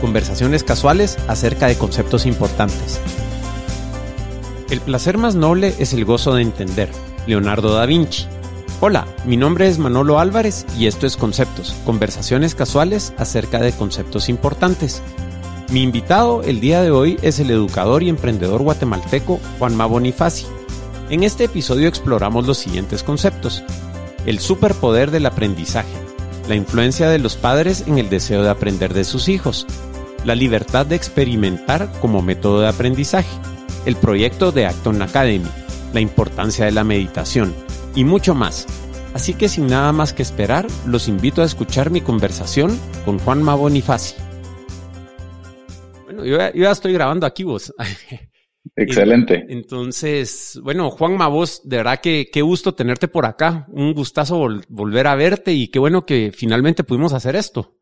conversaciones casuales acerca de conceptos importantes. El placer más noble es el gozo de entender. Leonardo da Vinci. Hola, mi nombre es Manolo Álvarez y esto es Conceptos, conversaciones casuales acerca de conceptos importantes. Mi invitado el día de hoy es el educador y emprendedor guatemalteco Juanma Bonifaci. En este episodio exploramos los siguientes conceptos. El superpoder del aprendizaje, la influencia de los padres en el deseo de aprender de sus hijos, la libertad de experimentar como método de aprendizaje, el proyecto de Acton Academy, la importancia de la meditación y mucho más. Así que sin nada más que esperar, los invito a escuchar mi conversación con Juanma Bonifaci. Bueno, yo, ya estoy grabando aquí vos. Excelente. Entonces, bueno, Juanma, vos, de verdad que qué gusto tenerte por acá. Un gustazo volver a verte y qué bueno que finalmente pudimos hacer esto.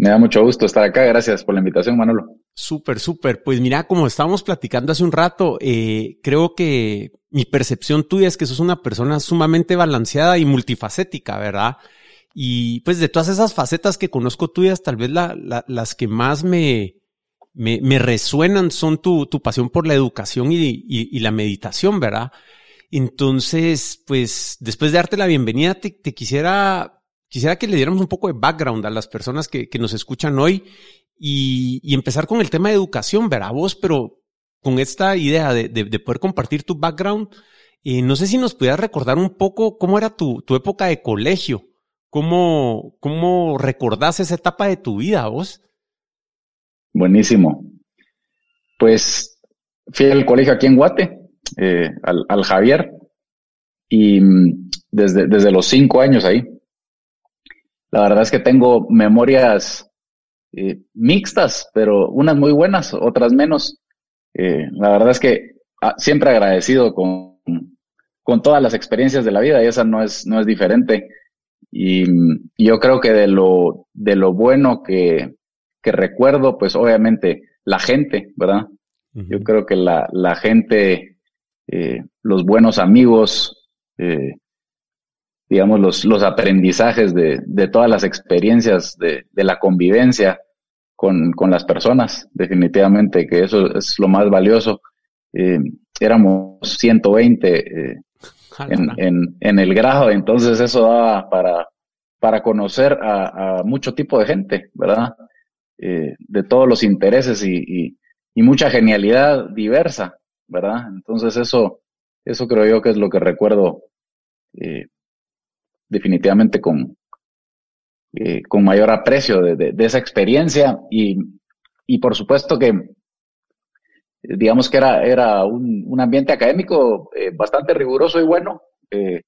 Me da mucho gusto estar acá. Gracias por la invitación, Manolo. Súper, súper. Pues mira, como estábamos platicando hace un rato, eh, creo que mi percepción tuya es que sos una persona sumamente balanceada y multifacética, ¿verdad? Y pues de todas esas facetas que conozco tuyas, tal vez la, las que más me, resuenan son tu, pasión por la educación y, la meditación, ¿verdad? Entonces, pues después de darte la bienvenida, te quisiera Quisiera que le diéramos un poco de background a las personas que, nos escuchan hoy y, empezar con el tema de educación, verá vos, pero con esta idea de, poder compartir tu background, eh, no sé si nos pudieras recordar un poco cómo era tu, época de colegio, cómo, cómo recordás esa etapa de tu vida vos. Buenísimo. Pues fui al colegio aquí en Guate, eh, al, Javier, y mm, desde, desde los cinco años ahí. La verdad es que tengo memorias eh, mixtas, pero unas muy buenas, otras menos. Eh, la verdad es que ah, siempre agradecido con, con todas las experiencias de la vida y esa no es, no es diferente. Y, yo creo que de lo, de lo bueno que, que recuerdo, pues obviamente la gente, ¿verdad? Yo creo que la, la gente, eh, los buenos amigos, eh, digamos, los, los aprendizajes de, de todas las experiencias de, de la convivencia con, con, las personas, definitivamente, que eso es lo más valioso. Eh, éramos 120 eh, en, en, en, el grado, entonces eso daba para, para conocer a, a mucho tipo de gente, ¿verdad? Eh, de todos los intereses y, y, y, mucha genialidad diversa, ¿verdad? Entonces eso, eso creo yo que es lo que recuerdo eh, definitivamente con, eh, con mayor aprecio de, de, esa experiencia y, y, por supuesto que digamos que era, era un, un ambiente académico eh, bastante riguroso y bueno. Eh,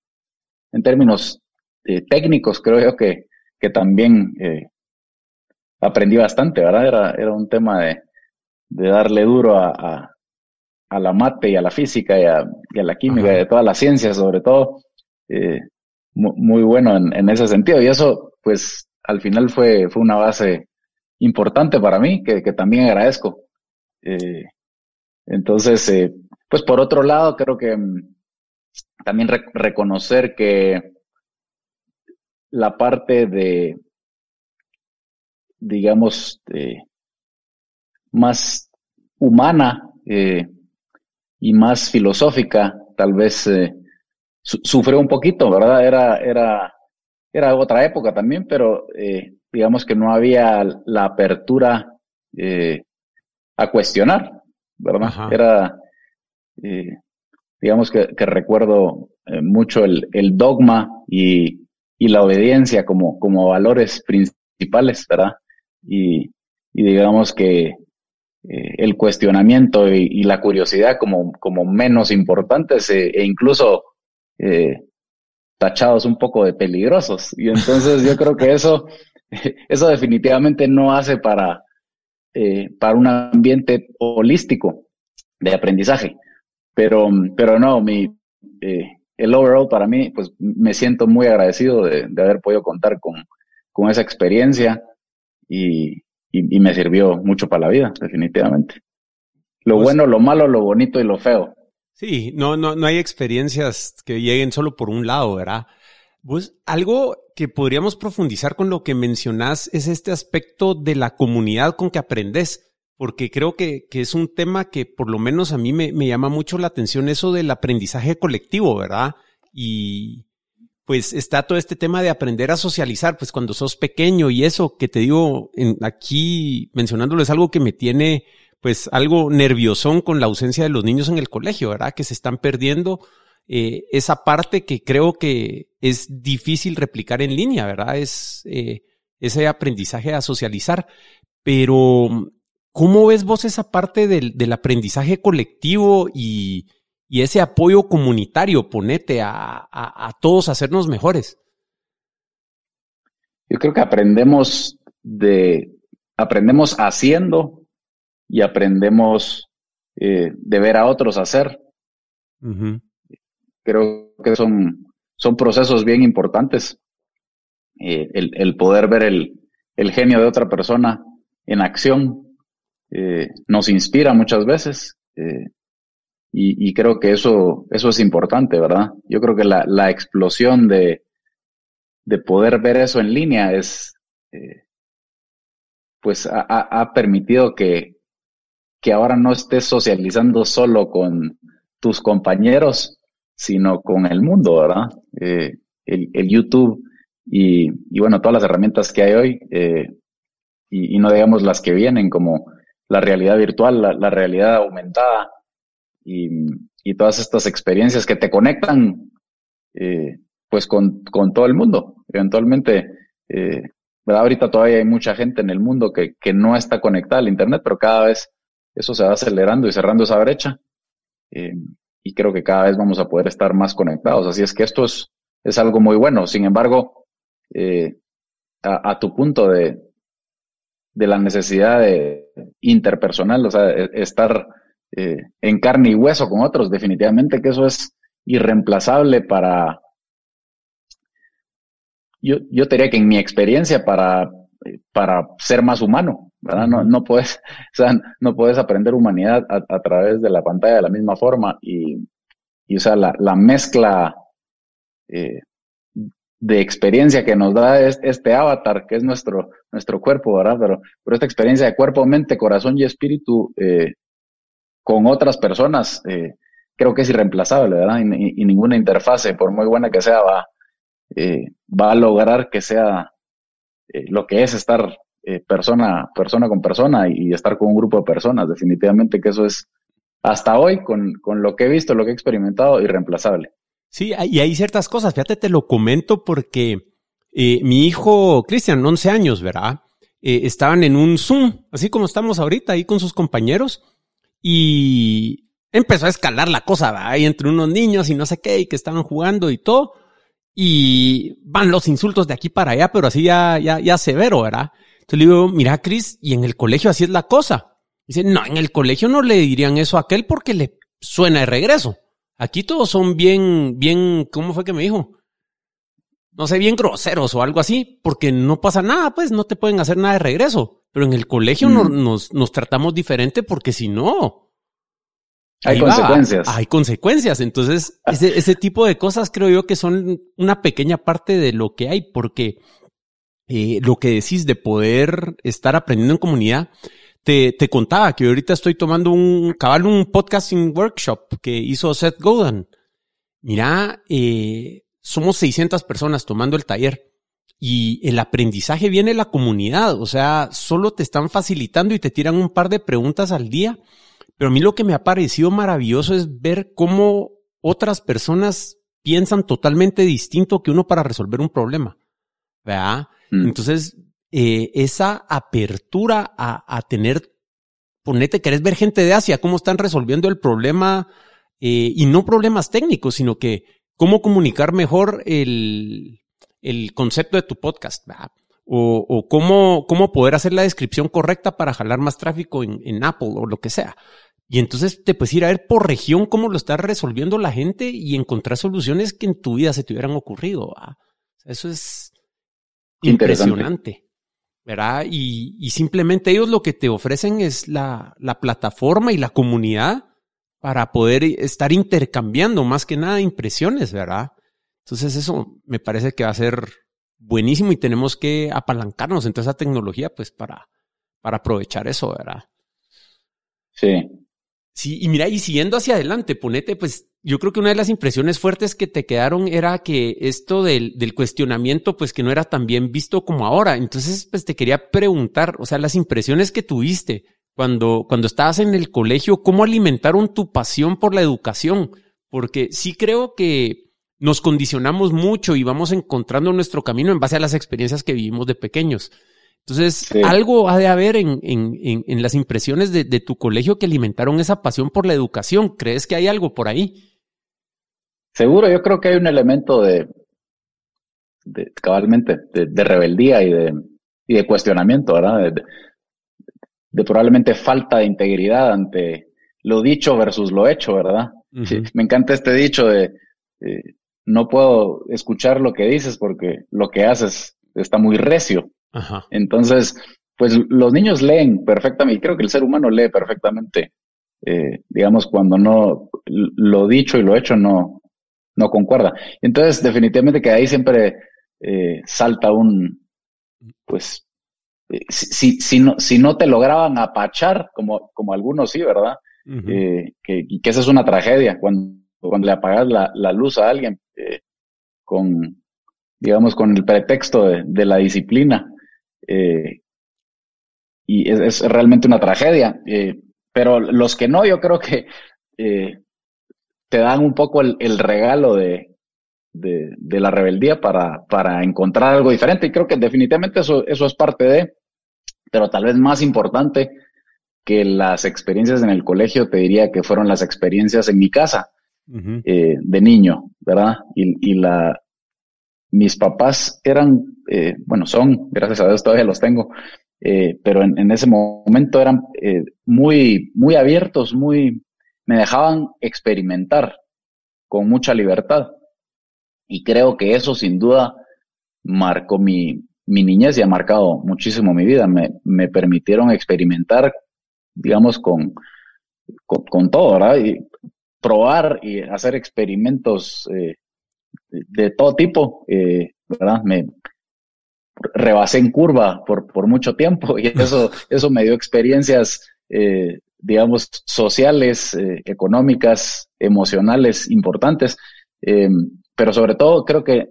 en términos eh, técnicos creo yo que, que también aprendí bastante, ¿verdad? Era, era un tema de, de darle duro a, a, a, la mate y a la física y a, y a la química y a todas las ciencias sobre todo. Eh, muy, bueno en, ese sentido. Y eso, pues, al final fue, fue una base importante para mí, que, que también agradezco. Eh, entonces, eh, pues por otro lado, creo que mm, también reconocer que la parte de, digamos, más humana eh, y más filosófica, tal vez sufrió un poquito, ¿verdad? Era, era, era otra época también, pero eh, digamos que no había la apertura eh, a cuestionar, ¿verdad? Era, eh, digamos que, que recuerdo eh, mucho el, el dogma y, y, la obediencia como, como valores principales, ¿verdad? Y, y digamos que eh, el cuestionamiento y, y, la curiosidad como, como menos importantes e, e incluso eh, tachados un poco de peligrosos. Y entonces yo creo que eso, eso definitivamente no hace para, eh, para un ambiente holístico de aprendizaje. Pero, pero no, mi, eh, el overall para mí, pues me siento muy agradecido de, haber podido contar con, con esa experiencia y, y, me sirvió mucho para la vida, definitivamente. Lo pues bueno, lo malo, lo bonito y lo feo. Sí, no, no, no hay experiencias que lleguen solo por un lado, ¿verdad? Pues algo que podríamos profundizar con lo que mencionás es este aspecto de la comunidad con que aprendes, porque creo que, que es un tema que por lo menos a mí me, me, llama mucho la atención eso del aprendizaje colectivo, ¿verdad? Y pues está todo este tema de aprender a socializar, pues cuando sos pequeño y eso que te digo aquí mencionándolo es algo que me tiene pues algo nerviosón con la ausencia de los niños en el colegio, ¿verdad? Que se están perdiendo eh, esa parte que creo que es difícil replicar en línea, ¿verdad? Es eh, ese aprendizaje a socializar. Pero, ¿cómo ves vos esa parte del, aprendizaje colectivo y, ese apoyo comunitario? Ponete a, a, todos a hacernos mejores. Yo creo que aprendemos de, aprendemos haciendo y aprendemos eh, de ver a otros hacer. Creo que son, son procesos bien importantes. Eh, el, poder ver el, el, genio de otra persona en acción eh, nos inspira muchas veces. Y, y, creo que eso, eso es importante, ¿verdad? Yo creo que la, la explosión de, de poder ver eso en línea es, pues ha, ha, permitido que, que ahora no estés socializando solo con tus compañeros, sino con el mundo, ¿verdad? Eh, el, YouTube y, bueno, todas las herramientas que hay hoy, eh, y, no digamos las que vienen, como la realidad virtual, la, realidad aumentada y, todas estas experiencias que te conectan, eh, pues con, todo el mundo. Eventualmente, ¿verdad? Ahorita todavía hay mucha gente en el mundo que, que no está conectada al Internet, pero cada vez eso se va acelerando y cerrando esa brecha. Eh, y creo que cada vez vamos a poder estar más conectados. Así es que esto es, es algo muy bueno. Sin embargo, eh, a, tu punto de, de la necesidad de interpersonal, o sea, e, estar eh, en carne y hueso con otros, definitivamente que eso es irreemplazable para, yo, yo diría que en mi experiencia para, para ser más humano. No, no puedes, o sea, no puedes aprender humanidad a, través de la pantalla de la misma forma y, y o sea, la, la mezcla eh, de experiencia que nos da este avatar, que es nuestro, nuestro cuerpo, ¿verdad? Pero, pero esta experiencia de cuerpo, mente, corazón y espíritu eh, con otras personas, eh, creo que es irreemplazable, ¿verdad? Y, ninguna interfase, por muy buena que sea, va, va a lograr que sea lo que es estar eh, persona, persona con persona y, estar con un grupo de personas. Definitivamente que eso es, hasta hoy, con, con lo que he visto, lo que he experimentado, irreemplazable. Sí, y hay ciertas cosas, fíjate, te lo comento porque eh, mi hijo Cristian, 11 años, ¿verdad? Eh, estaban en un Zoom, así como estamos ahorita ahí con sus compañeros, y empezó a escalar la cosa, ¿verdad? Ahí entre unos niños y no sé qué, y que estaban jugando y todo, y van los insultos de aquí para allá, pero así ya, ya, ya severo, ¿verdad? Entonces le digo, mira, Cris, y en el colegio así es la cosa. Dice, no, en el colegio no le dirían eso a aquel porque le suena de regreso. Aquí todos son bien, bien, ¿cómo fue que me dijo? No sé, bien groseros o algo así, porque no pasa nada, pues no te pueden hacer nada de regreso. Pero en el colegio mm. nos, nos, tratamos diferente porque si no, hay consecuencias. hay consecuencias. Entonces, ese, ese tipo de cosas creo yo que son una pequeña parte de lo que hay, porque eh, lo que decís de poder estar aprendiendo en comunidad. Te, contaba que ahorita estoy tomando un cabal, un podcasting workshop que hizo Seth Godin. Mira, eh, somos 600 personas tomando el taller y el aprendizaje viene la comunidad. O sea, solo te están facilitando y te tiran un par de preguntas al día. Pero a mí lo que me ha parecido maravilloso es ver cómo otras personas piensan totalmente distinto que uno para resolver un problema. ¿Verdad? Mm. Entonces, eh, esa apertura a, a, tener, ponete, querés ver gente de Asia, cómo están resolviendo el problema, eh, y no problemas técnicos, sino que cómo comunicar mejor el, el concepto de tu podcast, o, cómo, cómo poder hacer la descripción correcta para jalar más tráfico en, Apple o lo que sea. Y entonces te puedes ir a ver por región cómo lo está resolviendo la gente y encontrar soluciones que en tu vida se te hubieran ocurrido. Eso es impresionante. ¿verdad? Y, y, simplemente ellos lo que te ofrecen es la, la, plataforma y la comunidad para poder estar intercambiando más que nada impresiones, ¿verdad? Entonces eso me parece que va a ser buenísimo y tenemos que apalancarnos en toda esa tecnología pues para, para aprovechar eso, ¿verdad? Sí. Sí, y mira, y siguiendo hacia adelante, ponete, pues yo creo que una de las impresiones fuertes que te quedaron era que esto del, del cuestionamiento, pues que no era tan bien visto como ahora. Entonces, pues te quería preguntar, o sea, las impresiones que tuviste cuando, cuando estabas en el colegio, ¿cómo alimentaron tu pasión por la educación? Porque sí creo que nos condicionamos mucho y vamos encontrando nuestro camino en base a las experiencias que vivimos de pequeños. Entonces, algo ha de haber en, en, en, las impresiones de, de, tu colegio que alimentaron esa pasión por la educación. ¿Crees que hay algo por ahí? Seguro, yo creo que hay un elemento de, de cabalmente, de, rebeldía y de, y de cuestionamiento, ¿verdad? De, probablemente falta de integridad ante lo dicho versus lo hecho, ¿verdad? Me encanta este dicho de no puedo escuchar lo que dices porque lo que haces está muy recio. Entonces, pues los niños leen perfectamente, y creo que el ser humano lee perfectamente, eh, digamos, cuando no, lo dicho y lo hecho no, no concuerda. Entonces, definitivamente que ahí siempre eh, salta un, pues, eh, si, si, no, si no te lograban apachar, como, como algunos sí, ¿verdad? que, que esa es una tragedia, cuando cuando le apagas la, la luz a alguien eh, con, digamos, con el pretexto de, la disciplina. Eh, y es, realmente una tragedia. Eh, pero los que no, yo creo que te dan un poco el, regalo de, de, de, la rebeldía para, para encontrar algo diferente. Y creo que definitivamente eso, eso es parte de, pero tal vez más importante que las experiencias en el colegio, te diría que fueron las experiencias en mi casa. Eh, de niño, ¿verdad? Y, y, la, mis papás eran, eh, bueno, son, gracias a Dios todavía los tengo, eh, pero en, en, ese momento eran muy, muy abiertos, muy, me dejaban experimentar con mucha libertad. Y creo que eso sin duda marcó mi, mi niñez y ha marcado muchísimo mi vida. Me, me permitieron experimentar, digamos, con, con, con todo, ¿verdad? Y probar y hacer experimentos eh, de, todo tipo, eh, ¿verdad? Me rebasé en curva por, por mucho tiempo y eso, eso me dio experiencias, eh, digamos, sociales, económicas, emocionales importantes, pero sobre todo creo que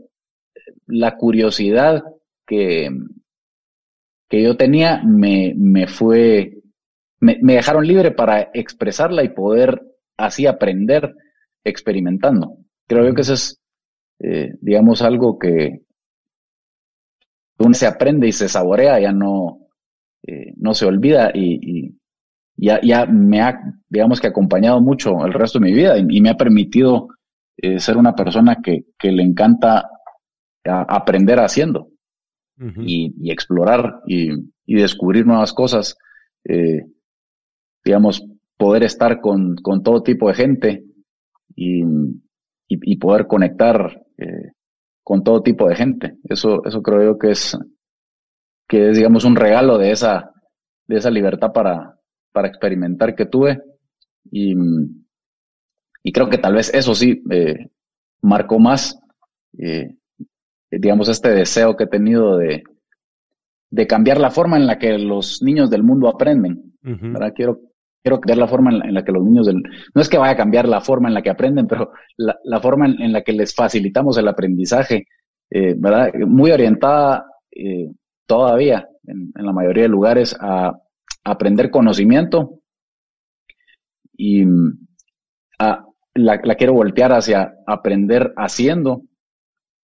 la curiosidad que, que yo tenía me, me fue, me, me dejaron libre para expresarla y poder así aprender experimentando. Creo yo que eso es, eh, digamos, algo que uno se aprende y se saborea, ya no, eh, no se olvida y, ya, ya, me ha, digamos que acompañado mucho el resto de mi vida y, me ha permitido eh, ser una persona que, que le encanta aprender haciendo y, explorar y, descubrir nuevas cosas. digamos, poder estar con, con todo tipo de gente y, y, poder conectar eh, con todo tipo de gente. Eso, eso creo yo que es, que es, digamos, un regalo de esa, de esa libertad para, para experimentar que tuve. Y, y creo que tal vez eso sí eh, marcó más, eh, digamos, este deseo que he tenido de, de cambiar la forma en la que los niños del mundo aprenden. Quiero, quiero cambiar la forma en la, que los niños no es que vaya a cambiar la forma en la que aprenden, pero la, forma en, la que les facilitamos el aprendizaje, eh, ¿verdad? Muy orientada eh, todavía en, la mayoría de lugares a, aprender conocimiento y a, la, quiero voltear hacia aprender haciendo,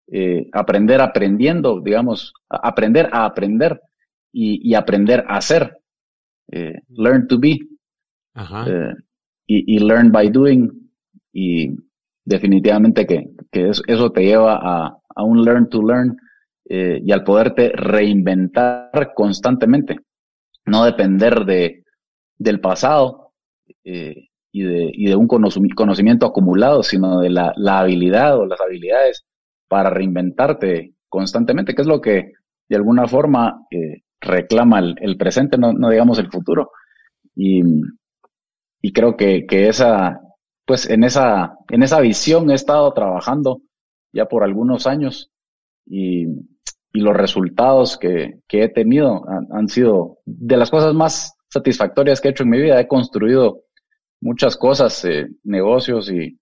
eh, aprender aprendiendo, digamos, aprender a aprender y aprender a hacer. learn to be. Eh, y, learn by doing. Y definitivamente que, eso, te lleva a, un learn to learn eh, y al poderte reinventar constantemente, no depender de, del pasado eh, y, de, y de un conocimiento acumulado, sino de la, la habilidad o las habilidades para reinventarte constantemente, que es lo que de alguna forma reclama el, presente, no, no, digamos el futuro. Y, y creo que, que, esa, pues en esa, en esa visión he estado trabajando ya por algunos años y, y los resultados que, que he tenido han, han, sido de las cosas más satisfactorias que he hecho en mi vida. He construido muchas cosas, eh, negocios y,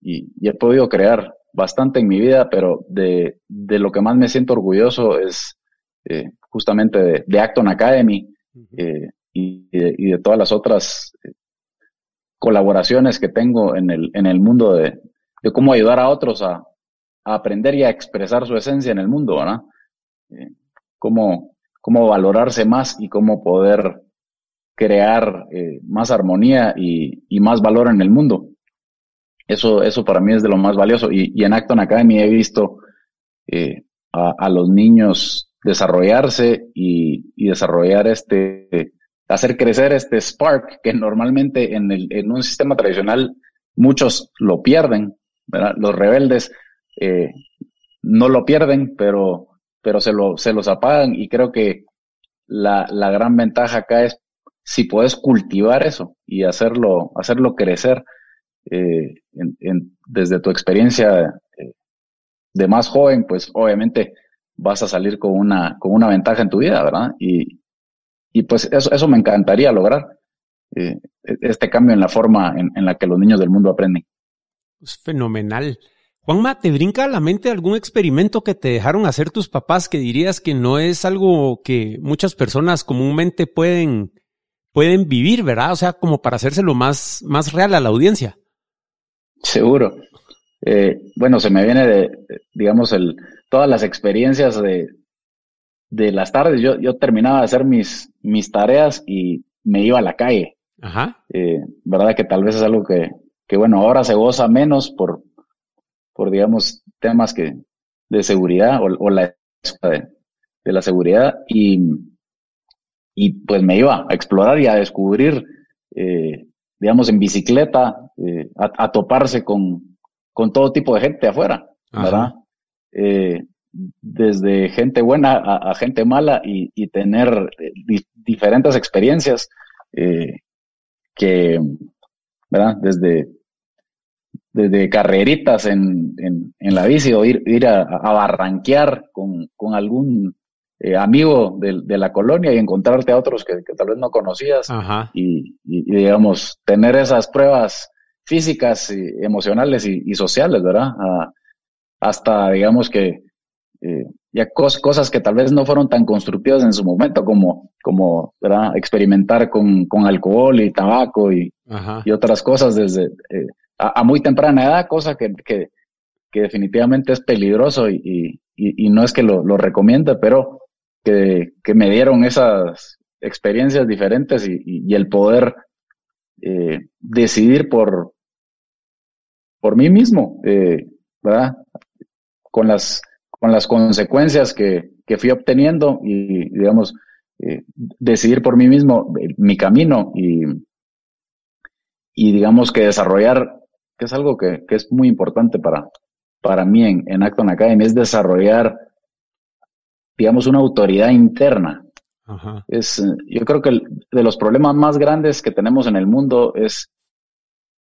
y, y, he podido crear bastante en mi vida, pero de, de lo que más me siento orgulloso es eh, justamente de, de, Acton Academy eh, y, de, y, de, todas las otras eh, colaboraciones que tengo en el, en el mundo de, cómo ayudar a otros a, aprender y a expresar su esencia en el mundo, ¿verdad? Eh, cómo, cómo valorarse más y cómo poder crear eh, más armonía y, más valor en el mundo. Eso, eso para mí es de lo más valioso. Y, en Acton Academy he visto eh, a, los niños desarrollarse y, desarrollar este, hacer crecer este spark que normalmente en, el, en un sistema tradicional muchos lo pierden, ¿verdad? Los rebeldes eh, no lo pierden, pero, pero se, lo, se los apagan y creo que la, la gran ventaja acá es si puedes cultivar eso y hacerlo, hacerlo crecer eh, en, en, desde tu experiencia eh, de más joven, pues obviamente vas a salir con una, con una ventaja en tu vida, ¿verdad? Y, y pues eso, eso me encantaría lograr, eh, este cambio en la forma en, en, la que los niños del mundo aprenden. Es fenomenal. Juanma, ¿te brinca a la mente algún experimento que te dejaron hacer tus papás que dirías que no es algo que muchas personas comúnmente pueden, pueden vivir, ¿verdad? O sea, como para hacérselo más, más real a la audiencia. Seguro. Eh, bueno, se me viene de, digamos, el, todas las experiencias de, de las tardes. Yo, yo terminaba de hacer mis, mis tareas y me iba a la calle. Ajá. Eh, verdad que tal vez es algo que, que, bueno, ahora se goza menos por, por digamos, temas que, de seguridad o, o la de, de, la seguridad y, y pues me iba a explorar y a descubrir, eh, digamos, en bicicleta, eh, a, a, toparse con, con todo tipo de gente afuera, ¿verdad? Eh, desde gente buena a, a gente mala y, y tener di diferentes experiencias eh, que, ¿verdad? Desde, desde carreritas en, en, en la bici o ir, ir a, a barranquear con, con algún eh, amigo de, de, la colonia y encontrarte a otros que, que tal vez no conocías y, y, y, digamos, tener esas pruebas físicas, y emocionales y, sociales, ¿verdad? A, hasta, digamos que, eh, ya cos, cosas que tal vez no fueron tan constructivas en su momento, como, como ¿verdad? experimentar con, con alcohol y tabaco y, y otras cosas desde eh, a, a, muy temprana edad, cosa que, que, que definitivamente es peligroso y, y, y no es que lo, lo recomiende, pero que, que, me dieron esas experiencias diferentes y, y el poder eh, decidir por, por mí mismo, eh, ¿verdad? Con las, con las consecuencias que, que fui obteniendo y, digamos, eh, decidir por mí mismo eh, mi camino y, y digamos que desarrollar, que es algo que, que es muy importante para, para mí en, en Acton Academy, es desarrollar, digamos, una autoridad interna. Ajá. Es, yo creo que el, de los problemas más grandes que tenemos en el mundo es,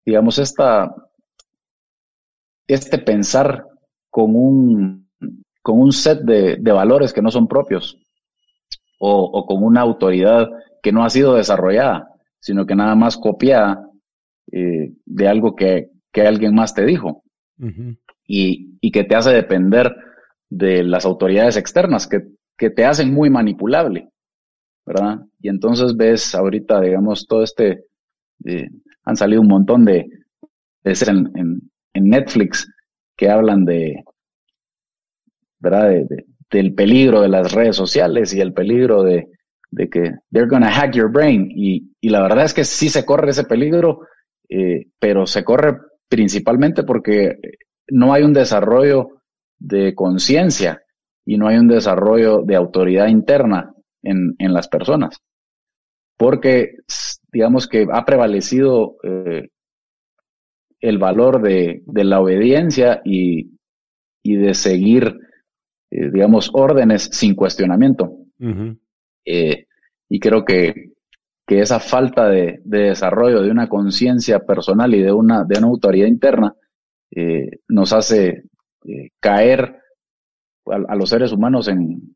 digamos, esta, este pensar con un, con un set de, de valores que no son propios o, o, con una autoridad que no ha sido desarrollada, sino que nada más copia eh, de algo que, que, alguien más te dijo uh -huh. y, y, que te hace depender de las autoridades externas que, que te hacen muy manipulable, ¿verdad? Y entonces ves ahorita, digamos, todo este, eh, han salido un montón de, de en, en, en Netflix que hablan de, ¿verdad? De, de, del peligro de las redes sociales y el peligro de, de que they're gonna hack your brain. Y, y, la verdad es que sí se corre ese peligro, eh, pero se corre principalmente porque no hay un desarrollo de conciencia. y no hay un desarrollo de autoridad interna en, en las personas. Porque digamos que ha prevalecido eh, el valor de, de, la obediencia y, y de seguir, eh, digamos, órdenes sin cuestionamiento. eh, y creo que, que esa falta de, de, desarrollo de una conciencia personal y de una, de una autoridad interna eh, nos hace caer a, a, los seres humanos en,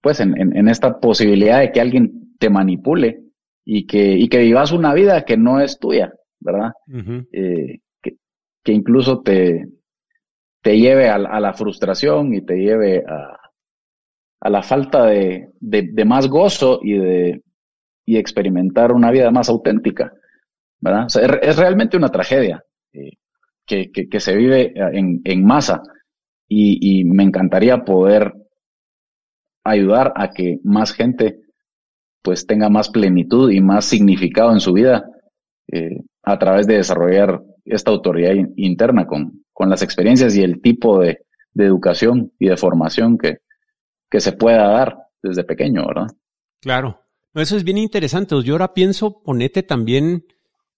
pues en, en, en, esta posibilidad de que alguien te manipule y que, y que vivas una vida que no es tuya, ¿verdad? Uh -huh. que, que, incluso te, te lleve a, la frustración y te lleve a, la falta de, más gozo y de experimentar una vida más auténtica, es, realmente una tragedia eh, que, se vive en, en masa. Y, y me encantaría poder ayudar a que más gente pues tenga más plenitud y más significado en su vida eh, a través de desarrollar esta autoridad interna con, con las experiencias y el tipo de, de educación y de formación que, que, se pueda dar desde pequeño, ¿verdad? Claro, eso es bien interesante. Yo ahora pienso, ponete también,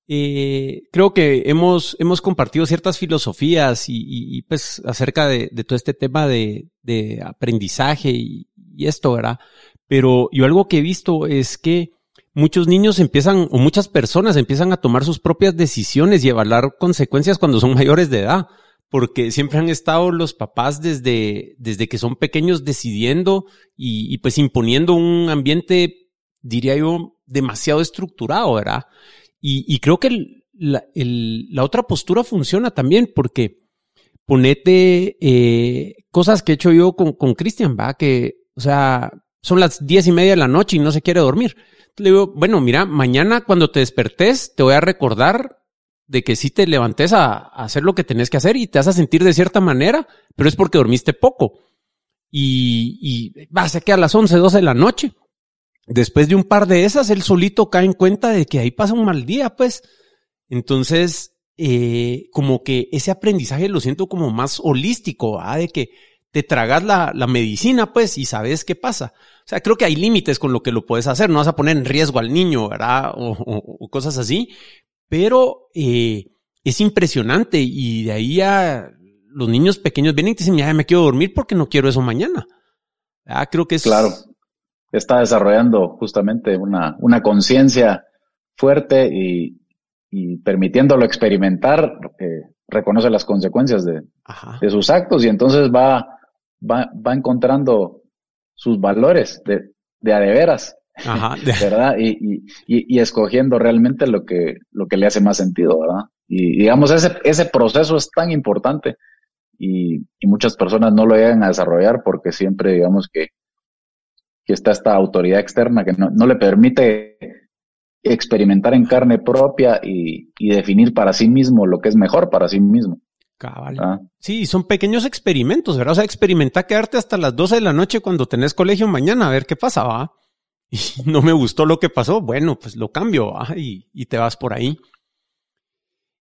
eh, creo que hemos, hemos compartido ciertas filosofías y, pues acerca de, todo este tema de, de aprendizaje y esto, ¿verdad? Pero yo algo que he visto es que muchos niños empiezan, o muchas personas empiezan a tomar sus propias decisiones y evaluar consecuencias cuando son mayores de edad, porque siempre han estado los papás desde, desde que son pequeños decidiendo y, pues imponiendo un ambiente, diría yo, demasiado estructurado, ¿verdad? Y, creo que la, otra postura funciona también porque ponete eh, cosas que he hecho yo con Cristian, ¿va? Que, o sea, son las diez y media de la noche y no se quiere dormir. Le digo, bueno, mira, mañana cuando te despertes te voy a recordar de que sí te levantes a, hacer lo que tenés que hacer y te vas a sentir de cierta manera, pero es porque dormiste poco. Y, vas a que a las once, doce de la noche. Después de un par de esas, él solito cae en cuenta de que ahí pasa un mal día, pues. Entonces, eh, como que ese aprendizaje lo siento como más holístico, ¿verdad? de que te tragas la, la, medicina, pues, y sabes qué pasa. O sea, creo que hay límites con lo que lo puedes hacer. No vas a poner en riesgo al niño, ¿verdad? O, o, o cosas así. Pero eh, es impresionante y de ahí ya los niños pequeños vienen y te dicen, ya me quiero dormir porque no quiero eso mañana. Ah, creo que es... Claro. Está desarrollando justamente una, una conciencia fuerte y, y permitiéndolo experimentar, eh, reconoce las consecuencias de, de, sus actos y entonces va, va, va encontrando sus valores de, de a de veras, Ajá. ¿verdad? Y, y, y, escogiendo realmente lo que, lo que le hace más sentido, ¿verdad? Y digamos, ese, ese proceso es tan importante y, y muchas personas no lo llegan a desarrollar porque siempre, digamos, que, que está esta autoridad externa que no, no le permite experimentar en carne propia y, y, definir para sí mismo lo que es mejor para sí mismo. Cabal. ¿Ah? Sí, son pequeños experimentos, ¿verdad? O sea, experimenta quedarte hasta las 12 de la noche cuando tenés colegio mañana a ver qué pasa, ¿va? Y no me gustó lo que pasó, bueno, pues lo cambio, ¿va? Y, y te vas por ahí.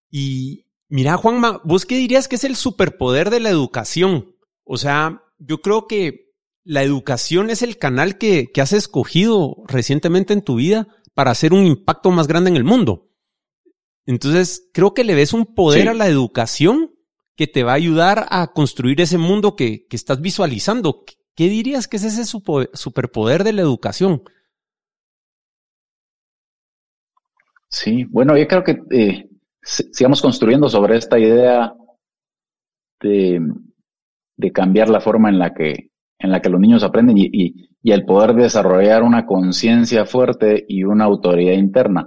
Y mira, Juanma, ¿vos qué dirías que es el superpoder de la educación? O sea, yo creo que la educación es el canal que, que has escogido recientemente en tu vida para hacer un impacto más grande en el mundo. Entonces, creo que le ves un poder sí. a la educación que te va a ayudar a construir ese mundo que, que estás visualizando. ¿Qué dirías que es ese superpoder de la educación? Sí, bueno, yo creo que eh, sigamos construyendo sobre esta idea de, de, cambiar la forma en la que en la que los niños aprenden y, y, y el poder desarrollar una conciencia fuerte y una autoridad interna.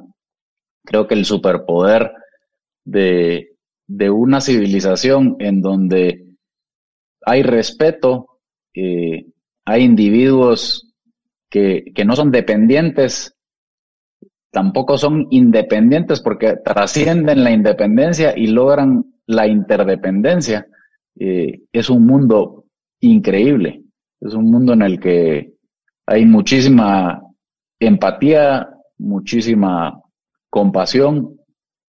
Creo que el superpoder de, de una civilización en donde hay respeto, eh, hay individuos que, que no son dependientes, tampoco son independientes porque trascienden la independencia y logran la interdependencia. Eh, es un mundo increíble, es un mundo en el que hay muchísima empatía, muchísima compasión,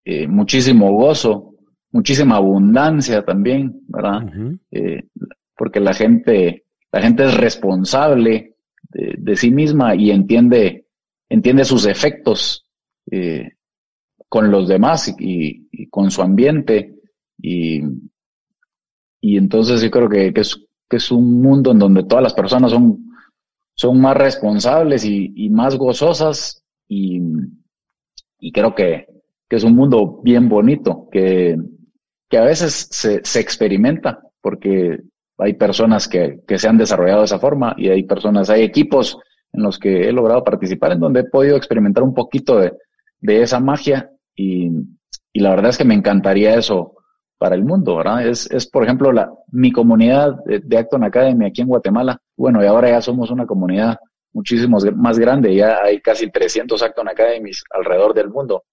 eh, muchísimo gozo, muchísima abundancia también, ¿verdad? Uh -huh. eh, porque la gente la gente es responsable de, sí misma y entiende, entiende sus efectos eh, con los demás y, con su ambiente. Y, y entonces yo creo que, es, que es un mundo en donde todas las personas son, son más responsables y, más gozosas y, y creo que, que, es un mundo bien bonito, que, que a veces se, se experimenta, porque hay personas que, que, se han desarrollado de esa forma y hay personas, hay equipos en los que he logrado participar, en donde he podido experimentar un poquito de, de esa magia y, y, la verdad es que me encantaría eso para el mundo, ¿verdad? Es, es por ejemplo, la, mi comunidad de, de, Acton Academy aquí en Guatemala. Bueno, y ahora ya somos una comunidad muchísimo más grande, ya hay casi 300 Acton Academies alrededor del mundo.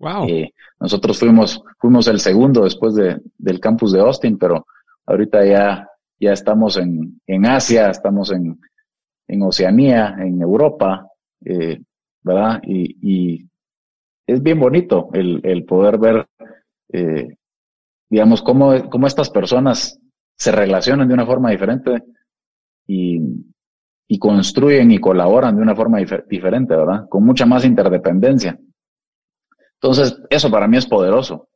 Wow. Eh, nosotros fuimos, fuimos el segundo después de, del campus de Austin, pero ahorita ya ya estamos en, en Asia, estamos en, en Oceanía, en Europa, eh, ¿verdad? Y, y, es bien bonito el, el poder ver, eh, digamos, cómo, cómo estas personas se relacionan de una forma diferente y, y construyen y colaboran de una forma diferente, ¿verdad? Con mucha más interdependencia. Entonces, eso para mí es poderoso.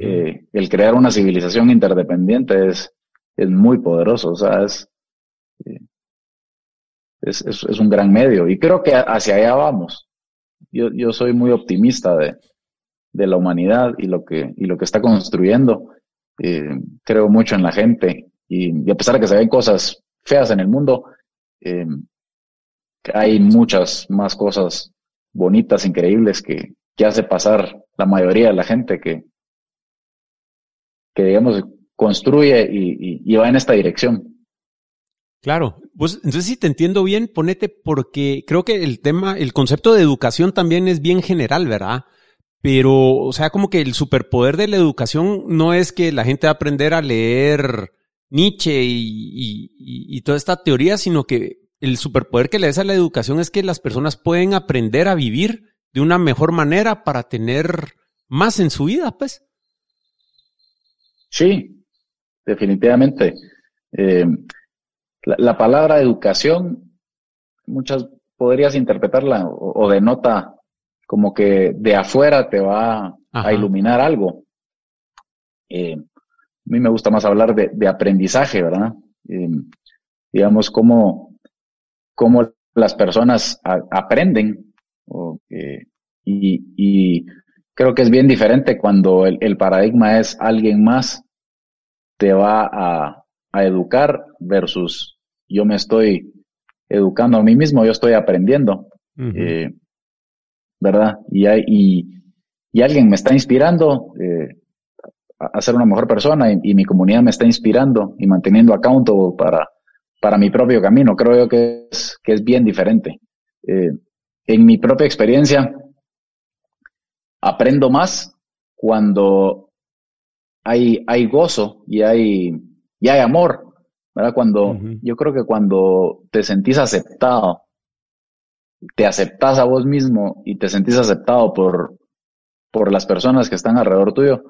eh, el crear una civilización interdependiente es, es muy poderoso, o sea, es, es, es, un gran medio y creo que hacia allá vamos. Yo, yo soy muy optimista de, de la humanidad y lo que, y lo que está construyendo. Eh, creo mucho en la gente y, a pesar de que se ven cosas feas en el mundo, eh, hay muchas más cosas bonitas, increíbles que, que hace pasar la mayoría de la gente que, que digamos, construye y, va en esta dirección. Claro, pues entonces si te entiendo bien, ponete porque creo que el tema, el concepto de educación también es bien general, ¿verdad? Pero, o sea, como que el superpoder de la educación no es que la gente va a aprender a leer Nietzsche y, y toda esta teoría, sino que el superpoder que le da a la educación es que las personas pueden aprender a vivir de una mejor manera para tener más en su vida, pues. Sí, definitivamente. Eh, la, palabra educación, muchas podrías interpretarla o, denota como que de afuera te va a iluminar algo. Eh, a mí me gusta más hablar de, aprendizaje, ¿verdad? Eh, digamos, cómo, cómo las personas aprenden. Y, creo que es bien diferente cuando el paradigma es alguien más te va a, educar versus yo me estoy educando a mí mismo, yo estoy aprendiendo, eh, ¿verdad? Y, hay, y, alguien me está inspirando eh, a ser una mejor persona y, mi comunidad me está inspirando y manteniendo accountable para, para mi propio camino. Creo yo que es, que es bien diferente. Eh, en mi propia experiencia, aprendo más cuando hay, hay gozo y hay, y hay amor, ¿verdad? Cuando, yo creo que cuando te sentís aceptado, te aceptas a vos mismo y te sentís aceptado por, por las personas que están alrededor tuyo,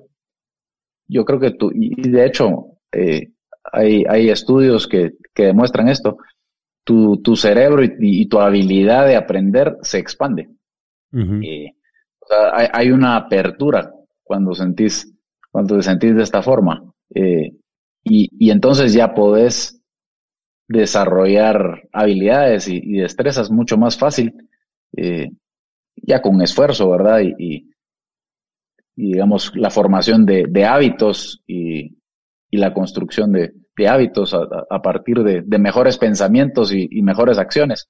yo creo que tú, y de hecho, eh, hay, hay estudios que, que demuestran esto, tu, tu cerebro y, tu habilidad de aprender se expande. Eh, o sea, hay, hay, una apertura cuando sentís cuando te sentís de esta forma. Eh, y, y, entonces ya podés desarrollar habilidades y, destrezas mucho más fácil, eh, ya con esfuerzo, ¿verdad? Y, digamos, la formación de, de hábitos y, la construcción de, de hábitos a, partir de, mejores pensamientos y, mejores acciones.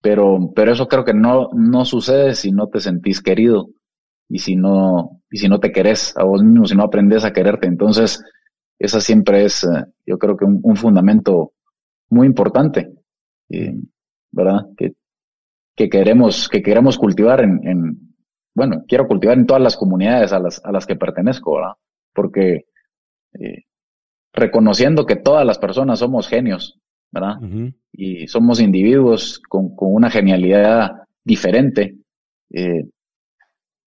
Pero, pero eso creo que no, no sucede si no te sentís querido y si no, y si no te querés a vos mismo, si no aprendes a quererte. Entonces, esa siempre es, eh, yo creo que un, fundamento muy importante, eh, ¿verdad? Que, que queremos, que queremos cultivar en, en, bueno, quiero cultivar en todas las comunidades a las, a las que pertenezco, ¿verdad? Porque eh, reconociendo que todas las personas somos genios, ¿verdad? Y somos individuos con, con una genialidad diferente, eh,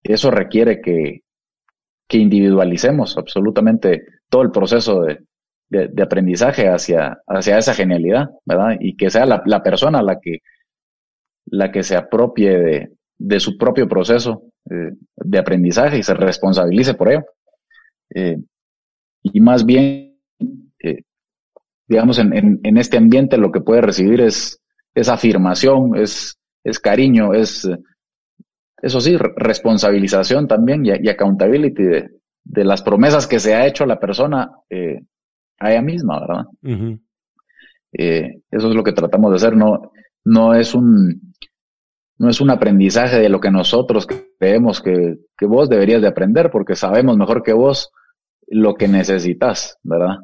eso requiere que, que individualicemos absolutamente todo el proceso de, de, aprendizaje hacia, hacia esa genialidad, ¿verdad? Y que sea la, la persona la que, la que se apropie de, de su propio proceso eh, de aprendizaje y se responsabilice por ello. Eh, y más bien, digamos, en, en, en, este ambiente lo que puede recibir es, es afirmación, es, es cariño, es, eso sí, responsabilización también y, accountability de, de, las promesas que se ha hecho la persona eh, a ella misma, ¿verdad? eh, eso es lo que tratamos de hacer, no, no es un, no es un aprendizaje de lo que nosotros creemos que, que vos deberías de aprender, porque sabemos mejor que vos lo que necesitas, ¿verdad?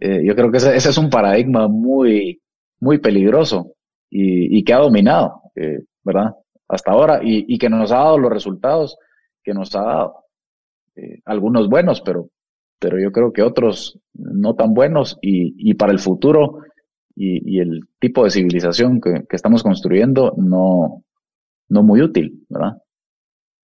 Eh, yo creo que ese, ese, es un paradigma muy, muy peligroso y, y que ha dominado, eh, ¿verdad? Hasta ahora y, y, que nos ha dado los resultados que nos ha dado. Eh, algunos buenos, pero, pero yo creo que otros no tan buenos y, y para el futuro y, el tipo de civilización que, que estamos construyendo no, no muy útil, ¿verdad?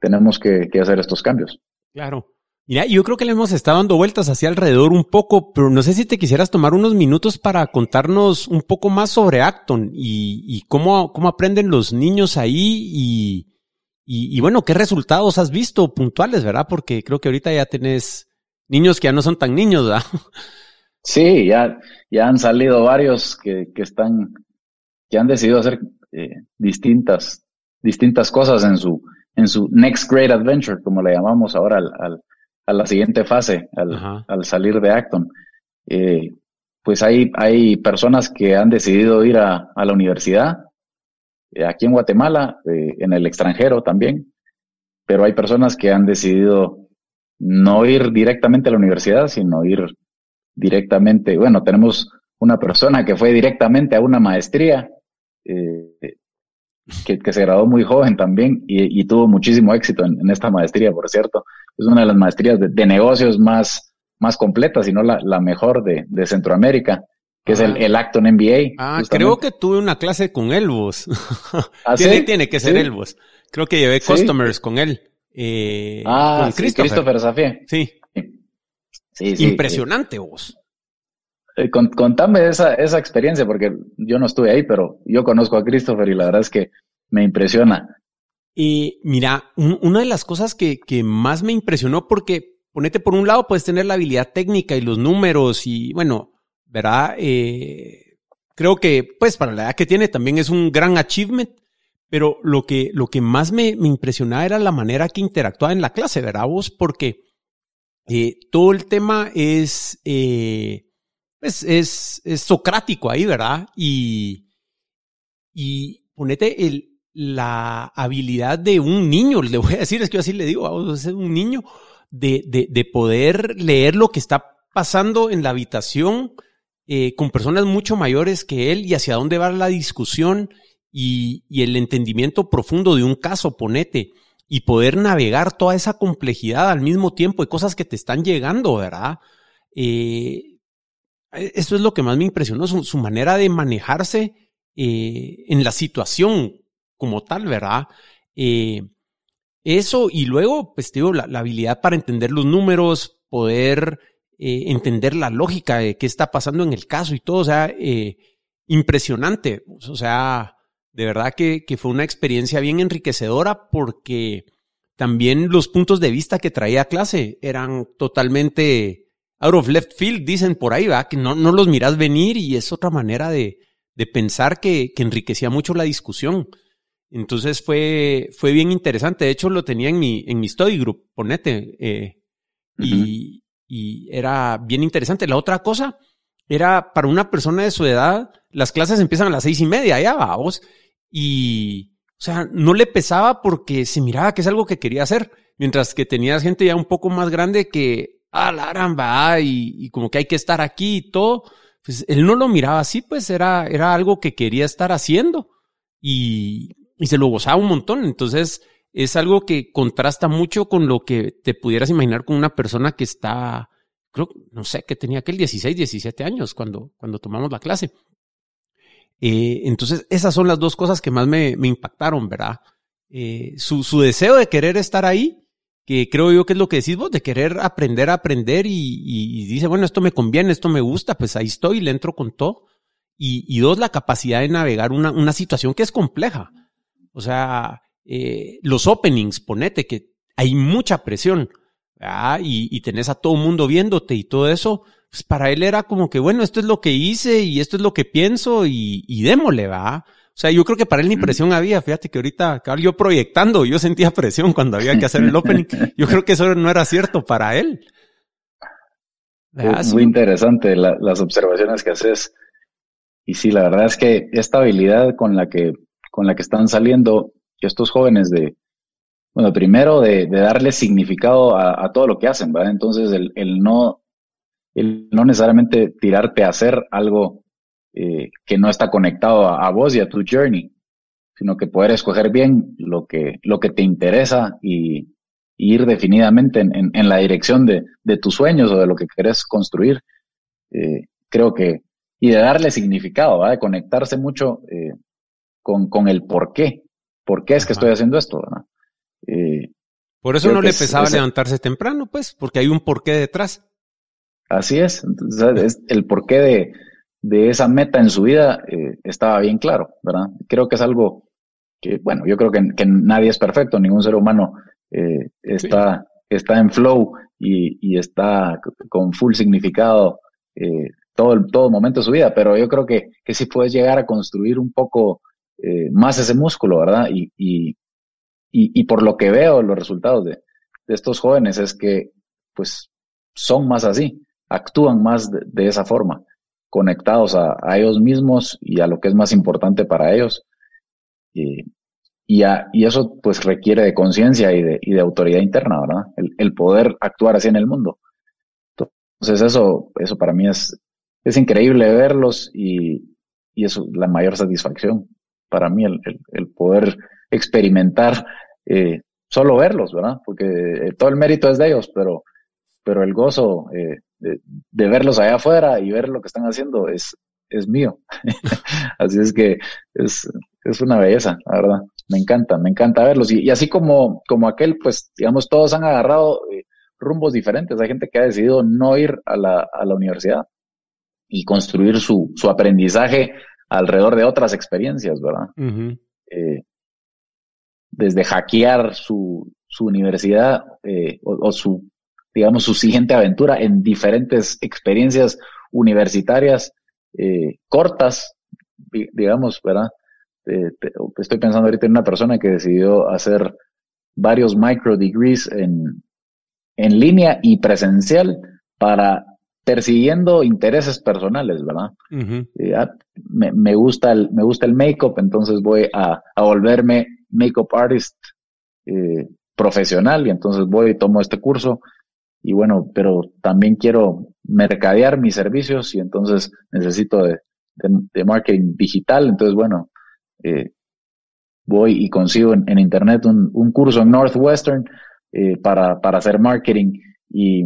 Tenemos que, que hacer estos cambios. Claro. Mira, yo creo que le hemos estado dando vueltas hacia alrededor un poco, pero no sé si te quisieras tomar unos minutos para contarnos un poco más sobre Acton y, y cómo, cómo aprenden los niños ahí y, y, bueno, qué resultados has visto puntuales, ¿verdad? Porque creo que ahorita ya tenés niños que ya no son tan niños, ¿verdad? Sí, ya, ya han salido varios que, que están, que han decidido hacer eh, distintas, distintas cosas en su, en su next great adventure, como le llamamos ahora al, al a la siguiente fase, al, al salir de Acton. Eh, pues hay, hay personas que han decidido ir a, a la universidad, eh, aquí en Guatemala, eh, en el extranjero también, pero hay personas que han decidido no ir directamente a la universidad, sino ir directamente, bueno, tenemos una persona que fue directamente a una maestría, eh, que, que, se graduó muy joven también y, y tuvo muchísimo éxito en, en, esta maestría, por cierto. Es una de las maestrías de, de negocios más, más completas, si no la, la mejor de, de, Centroamérica, que ah. es el, el Acton MBA. Ah, creo que tuve una clase con él, vos. ¿Ah, tiene, ¿sí? tiene que ser ¿Sí? él, vos. Creo que llevé customers con él. Eh, ah, con Christopher. Christopher Safie. Sí. Sí, sí. Impresionante, vos. Eh, contame esa, esa experiencia, porque yo no estuve ahí, pero yo conozco a Christopher y la verdad es que me impresiona. Y mira, un, una de las cosas que, que más me impresionó, porque ponete por un lado, puedes tener la habilidad técnica y los números y bueno, ¿verdad? Eh, creo que pues para la edad que tiene también es un gran achievement, pero lo que, lo que más me, me impresionaba era la manera que interactuaba en la clase, ¿verdad vos? Porque eh, todo el tema es... Eh, pues es, es socrático ahí, ¿verdad? Y, y ponete el, la habilidad de un niño, le voy a decir, es que yo así le digo, es un niño, de, de, de poder leer lo que está pasando en la habitación eh, con personas mucho mayores que él y hacia dónde va la discusión y, y el entendimiento profundo de un caso, ponete, y poder navegar toda esa complejidad al mismo tiempo de cosas que te están llegando, ¿verdad? Eh, eh, eso es lo que más me impresionó, su, su manera de manejarse eh, en la situación como tal, ¿verdad? Eh, eso y luego, pues digo, la, habilidad para entender los números, poder eh, entender la lógica de qué está pasando en el caso y todo, o sea, eh, impresionante, o sea, de verdad que, fue una experiencia bien enriquecedora porque también los puntos de vista que traía a clase eran totalmente out of left field, dicen por ahí, ¿verdad? Que no, no los miras venir y es otra manera de, de pensar que, enriquecía mucho la discusión. Entonces fue, fue bien interesante. De hecho, lo tenía en mi, en mi study group, ponete. Eh, uh -huh. y, y era bien interesante. La otra cosa era para una persona de su edad, las clases empiezan a las seis y media, ya vamos. Y, o sea, no le pesaba porque se miraba que es algo que quería hacer. Mientras que tenías gente ya un poco más grande que ah, la aramba, y, y, como que hay que estar aquí y todo, pues él no lo miraba así, pues era, era algo que quería estar haciendo y, y se lo gozaba un montón. Entonces, es algo que contrasta mucho con lo que te pudieras imaginar con una persona que está, creo, no sé, que tenía aquel 16, 17 años cuando, cuando tomamos la clase. Eh, entonces, esas son las dos cosas que más me, me impactaron, ¿verdad? Eh, su, su deseo de querer estar ahí que creo yo que es lo que decís vos, de querer aprender a aprender y, dice, bueno, esto me conviene, esto me gusta, pues ahí estoy, le entro con todo. Y, dos, la capacidad de navegar una, una situación que es compleja. O sea, eh, los openings, ponete que hay mucha presión y, y, tenés a todo el mundo viéndote y todo eso, pues para él era como que, bueno, esto es lo que hice y esto es lo que pienso y, y démosle, va. O sea, yo creo que para él ni presión había. Fíjate que ahorita, yo proyectando, yo sentía presión cuando había que hacer el opening. Yo creo que eso no era cierto para él. Es muy interesante las observaciones que haces. Y sí, la verdad es que esta habilidad con la que, con la que están saliendo estos jóvenes de, bueno, primero de, darle significado a, todo lo que hacen, ¿verdad? Entonces, el, no, el no necesariamente tirarte a hacer algo eh, que no está conectado a, vos y a tu journey, sino que poder escoger bien lo que, lo que te interesa y, ir definidamente en, la dirección de, tus sueños o de lo que querés construir. Eh, creo que, y de darle significado, de conectarse mucho eh, con, con el por qué. ¿Por qué es que estoy haciendo esto? por eso no le pesaba levantarse temprano, pues, porque hay un porqué detrás. Así es. Entonces, es el porqué de, de esa meta en su vida eh, estaba bien claro, ¿verdad? Creo que es algo que, bueno, yo creo que, nadie es perfecto, ningún ser humano eh, está, está en flow y, y, está con full significado eh, todo, el, todo momento de su vida, pero yo creo que, que sí puedes llegar a construir un poco más ese músculo, ¿verdad? Y, y, y, por lo que veo, los resultados de, estos jóvenes es que, pues, son más así, actúan más de esa forma conectados a, ellos mismos y a lo que es más importante para ellos. Y, y, y eso pues requiere de conciencia y de, y de autoridad interna, ¿verdad? El, poder actuar así en el mundo. Entonces eso, eso para mí es, es increíble verlos y, y es la mayor satisfacción para mí el, el, poder experimentar eh, solo verlos, ¿verdad? Porque eh, todo el mérito es de ellos, pero, pero el gozo eh, de, verlos allá afuera y ver lo que están haciendo es, es mío. así es que es, es una belleza, la verdad. Me encanta, me encanta verlos. Y, así como, como aquel, pues, digamos, todos han agarrado eh, rumbos diferentes. Hay gente que ha decidido no ir a la, a la universidad y construir su, su aprendizaje alrededor de otras experiencias, ¿verdad? Eh, desde hackear su, su universidad eh, o, su digamos, su siguiente aventura en diferentes experiencias universitarias eh, cortas, digamos, ¿verdad? estoy pensando ahorita en una persona que decidió hacer varios micro degrees en, en línea y presencial para persiguiendo intereses personales, ¿verdad? Eh, ah, me, me, gusta el, me gusta el make-up, entonces voy a, a volverme make-up artist eh, profesional y entonces voy y tomo este curso y bueno, pero también quiero mercadear mis servicios y entonces necesito de, de, marketing digital. Entonces, bueno, eh, voy y consigo en, internet un, un, curso en Northwestern eh, para, para hacer marketing y,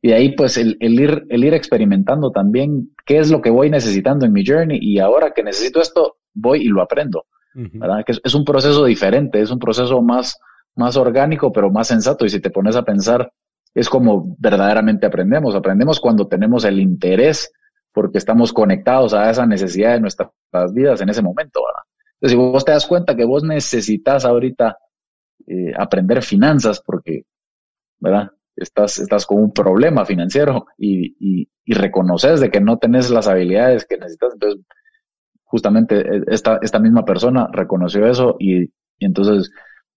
y de ahí pues el, el, ir, el ir experimentando también qué es lo que voy necesitando en mi journey y ahora que necesito esto, voy y lo aprendo. ¿verdad? Que es, es, un proceso diferente, es un proceso más, más orgánico, pero más sensato. Y si te pones a pensar es como verdaderamente aprendemos. Aprendemos cuando tenemos el interés porque estamos conectados a esa necesidad de nuestras vidas en ese momento. ¿verdad? Entonces, si vos te das cuenta que vos necesitas ahorita eh, aprender finanzas porque, ¿verdad? Estás, estás con un problema financiero y, y, y, reconoces de que no tenés las habilidades que necesitas. Entonces, justamente eh, esta, esta misma persona reconoció eso y, y entonces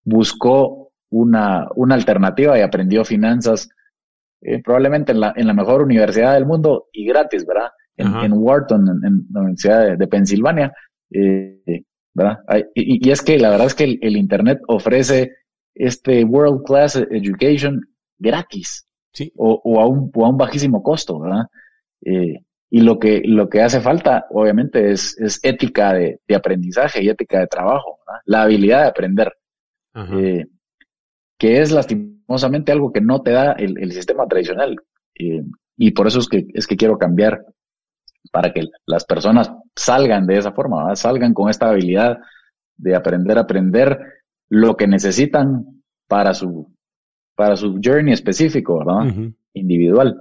buscó una, una alternativa y aprendió finanzas eh, probablemente en la, en la mejor universidad del mundo y gratis, ¿verdad? En, Wharton, en, la Universidad de, Pensilvania, eh, ¿verdad? Y, y, es que la verdad es que el, Internet ofrece este World Class Education gratis sí. o, o, a un, o a un bajísimo costo, ¿verdad? Eh, y lo que, lo que hace falta, obviamente, es, es ética de, de aprendizaje y ética de trabajo, ¿verdad? la habilidad de aprender. Eh, que es lastimosamente algo que no te da el, sistema tradicional. Eh, y por eso es que, es que quiero cambiar para que las personas salgan de esa forma, salgan con esta habilidad de aprender a aprender lo que necesitan para su, para su journey específico, ¿verdad? Individual.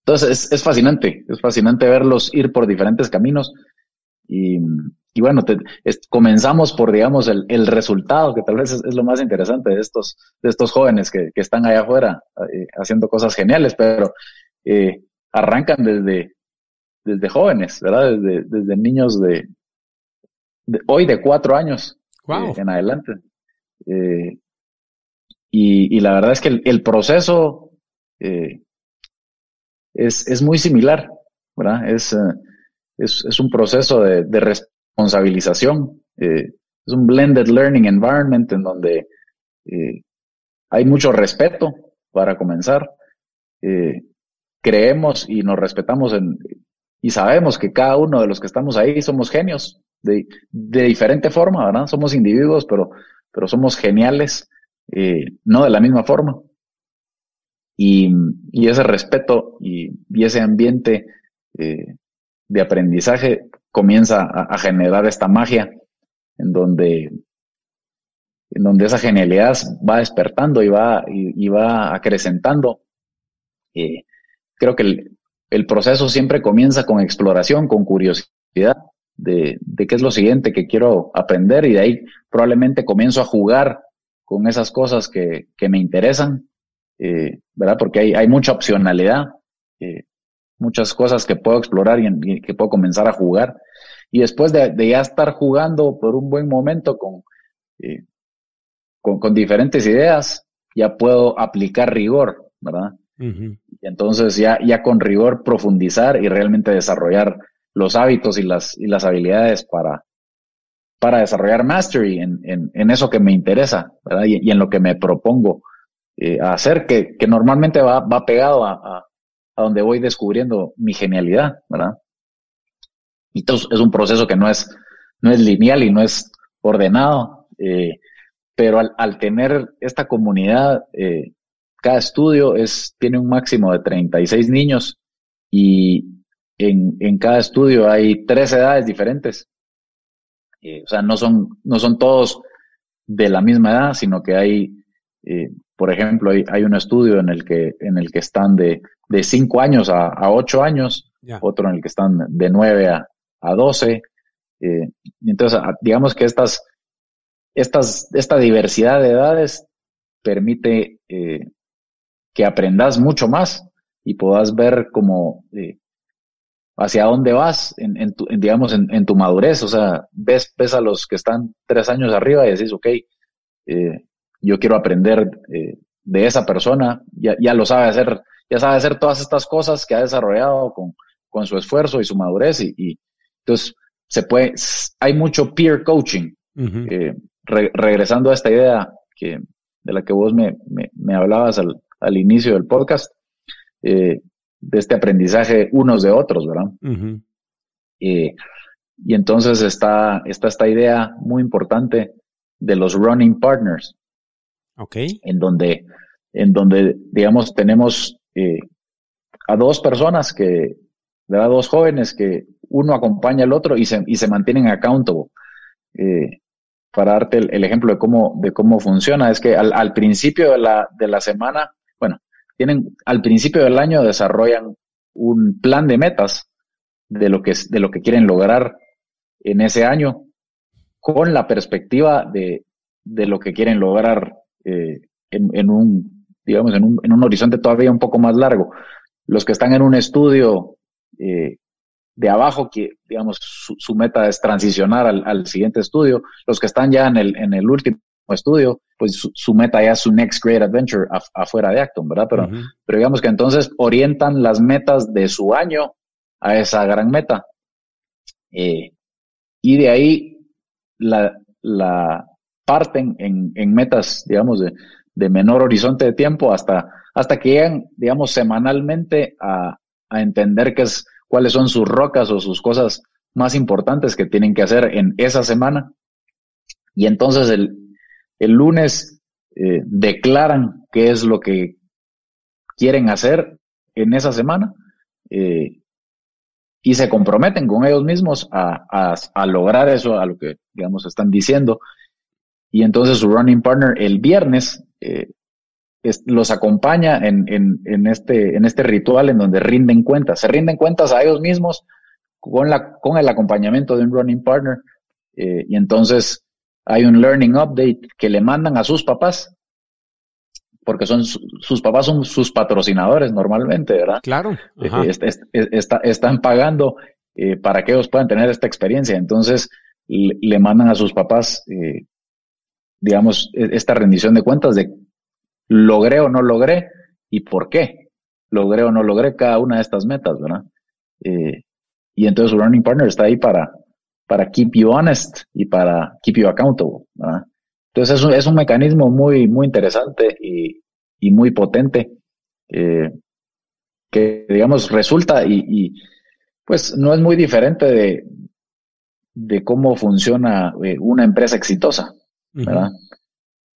Entonces es, fascinante, es fascinante verlos ir por diferentes caminos y, bueno, comenzamos por, digamos, el, resultado, que tal vez es, lo más interesante de estos, de estos jóvenes que, están allá afuera eh, haciendo cosas geniales, pero eh, arrancan desde, desde jóvenes, ¿verdad? Desde, desde niños de, hoy de cuatro años eh, en adelante. Y, la verdad es que el, proceso es, es muy similar, ¿verdad? Es, eh, es, un proceso de, responsabilización, eh, es un blended learning environment en donde eh, hay mucho respeto para comenzar. creemos y nos respetamos en, y sabemos que cada uno de los que estamos ahí somos genios de, de diferente forma, ¿verdad? Somos individuos, pero, pero somos geniales, no de la misma forma. Y, y ese respeto y, y ese ambiente eh, de aprendizaje comienza a, generar esta magia en donde, en donde esa genialidad va despertando y va, y, va acrecentando. Eh, creo que el, el, proceso siempre comienza con exploración, con curiosidad de, de qué es lo siguiente que quiero aprender y de ahí probablemente comienzo a jugar con esas cosas que, que me interesan eh, ¿verdad? Porque hay, hay mucha opcionalidad, eh, muchas cosas que puedo explorar y, que puedo comenzar a jugar. Y después de, ya estar jugando por un buen momento con, eh, con, con, diferentes ideas, ya puedo aplicar rigor, ¿verdad? Y entonces ya, ya con rigor profundizar y realmente desarrollar los hábitos y las, y las habilidades para, para desarrollar mastery en, en, eso que me interesa, y en lo que me propongo eh, hacer, que, que normalmente va, va pegado a, a, donde voy descubriendo mi genialidad, ¿verdad? Entonces es un proceso que no es, no es lineal y no es ordenado, eh, pero al, al, tener esta comunidad, eh, cada estudio es, tiene un máximo de 36 niños y en, en cada estudio hay tres edades diferentes. Eh, o sea, no son, no son todos de la misma edad, sino que hay eh, por ejemplo, hay, hay, un estudio en el que, en el que están de, de 5 años a, a 8 años, otro en el que están de 9 a, a 12. Eh, entonces, digamos que estas, estas, esta diversidad de edades permite eh, que aprendas mucho más y puedas ver como eh, hacia dónde vas en, en tu, digamos, en, en, tu madurez. O sea, ves, ves a los que están tres años arriba y decís, ok, eh, yo quiero aprender eh, de esa persona, ya, ya, lo sabe hacer, ya sabe hacer todas estas cosas que ha desarrollado con, con su esfuerzo y su madurez y, y entonces se puede, hay mucho peer coaching. eh, regresando a esta idea que, de la que vos me, me, me hablabas al, al, inicio del podcast, eh, de este aprendizaje unos de otros, ¿verdad? eh, y entonces está, está esta idea muy importante de los running partners. Okay. En donde, en donde, digamos, tenemos eh, a dos personas que, ¿verdad? Dos jóvenes que uno acompaña al otro y se, y se mantienen accountable. Eh, para darte el, ejemplo de cómo, de cómo funciona, es que al, al principio de la, de la semana, tienen, al principio del año desarrollan un plan de metas de lo que, de lo que quieren lograr en ese año con la perspectiva de, de lo que quieren lograr eh, en, un, digamos, en un, en un horizonte todavía un poco más largo. Los que están en un estudio eh, de abajo, que digamos su, meta es transicionar al, al, siguiente estudio. Los que están ya en el, en el último estudio, pues su, meta ya es su next great adventure afuera de Acton, ¿verdad? Pero, pero digamos que entonces orientan las metas de su año a esa gran meta. Eh, y de ahí la, la, parten en, en metas, digamos, de, de, menor horizonte de tiempo hasta, hasta que llegan, digamos, semanalmente a, a entender qué es, cuáles son sus rocas o sus cosas más importantes que tienen que hacer en esa semana. Y entonces el, el lunes eh, declaran qué es lo que quieren hacer en esa semana eh, y se comprometen con ellos mismos a, a, lograr eso, a lo que, digamos, están diciendo y entonces su running partner el viernes eh, los acompaña en, en, este, en este ritual en donde rinden cuentas. Se rinden cuentas a ellos mismos con, la, con el acompañamiento de un running partner. Y entonces hay un learning update que le mandan a sus papás, porque son sus papás son sus patrocinadores normalmente, ¿verdad? Claro. Eh, están pagando eh, para que ellos puedan tener esta experiencia. Entonces le, mandan a sus papás, digamos, e, esta rendición de cuentas de logré o no logré y por qué logré o no logré cada una de estas metas, ¿verdad? Eh, y entonces su running partner está ahí para, para keep you honest y para keep you accountable, ¿verdad? Entonces es un, es un mecanismo muy, muy interesante y, y muy potente eh, que, digamos, resulta y, y, pues no es muy diferente de, de cómo funciona eh, una empresa exitosa, ¿verdad?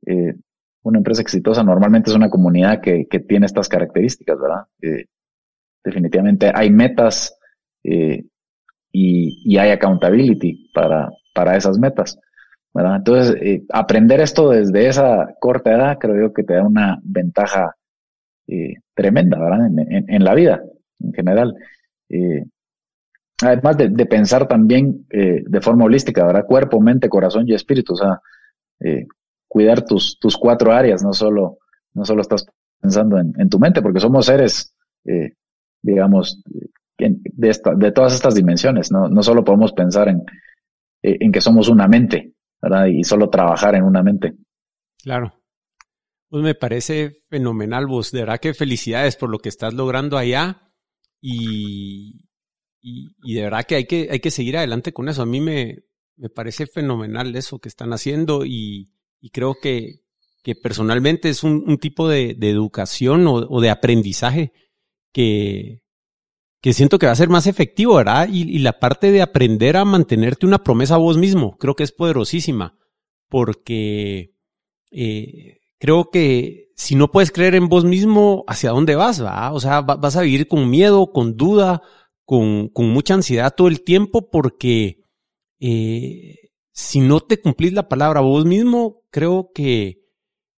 eh, una empresa exitosa normalmente es una comunidad que, que tiene estas características, ¿verdad? Eh, definitivamente hay metas eh, y, hay accountability para, para esas metas, ¿verdad? Entonces, eh, aprender esto desde esa corta edad creo yo que te da una ventaja eh, tremenda, ¿verdad? En, la vida, en general. Eh, además de, pensar también de forma holística, ¿verdad? Cuerpo, mente, corazón y espíritu, o sea, cuidar tus, tus cuatro áreas, no solo, no solo estás pensando en, tu mente, porque somos seres, digamos, de, de todas estas dimensiones, ¿no? No solo podemos pensar en, eh, en que somos una mente, ¿verdad? Y solo trabajar en una mente. Claro. Pues me parece fenomenal, vos. De verdad que felicidades por lo que estás logrando allá. Y, y, y, de verdad que hay, que hay que seguir adelante con eso. A mí me, me parece fenomenal eso que están haciendo y, y creo que, que personalmente es un, tipo de, educación o, de aprendizaje que, que siento que va a ser más efectivo, ¿verdad? Y, la parte de aprender a mantenerte una promesa a vos mismo, creo que es poderosísima, porque eh, creo que si no puedes creer en vos mismo, ¿hacia dónde vas? ¿va? O sea, vas a vivir con miedo, con duda, con, con mucha ansiedad todo el tiempo, porque eh, si no te cumplís la palabra vos mismo, creo que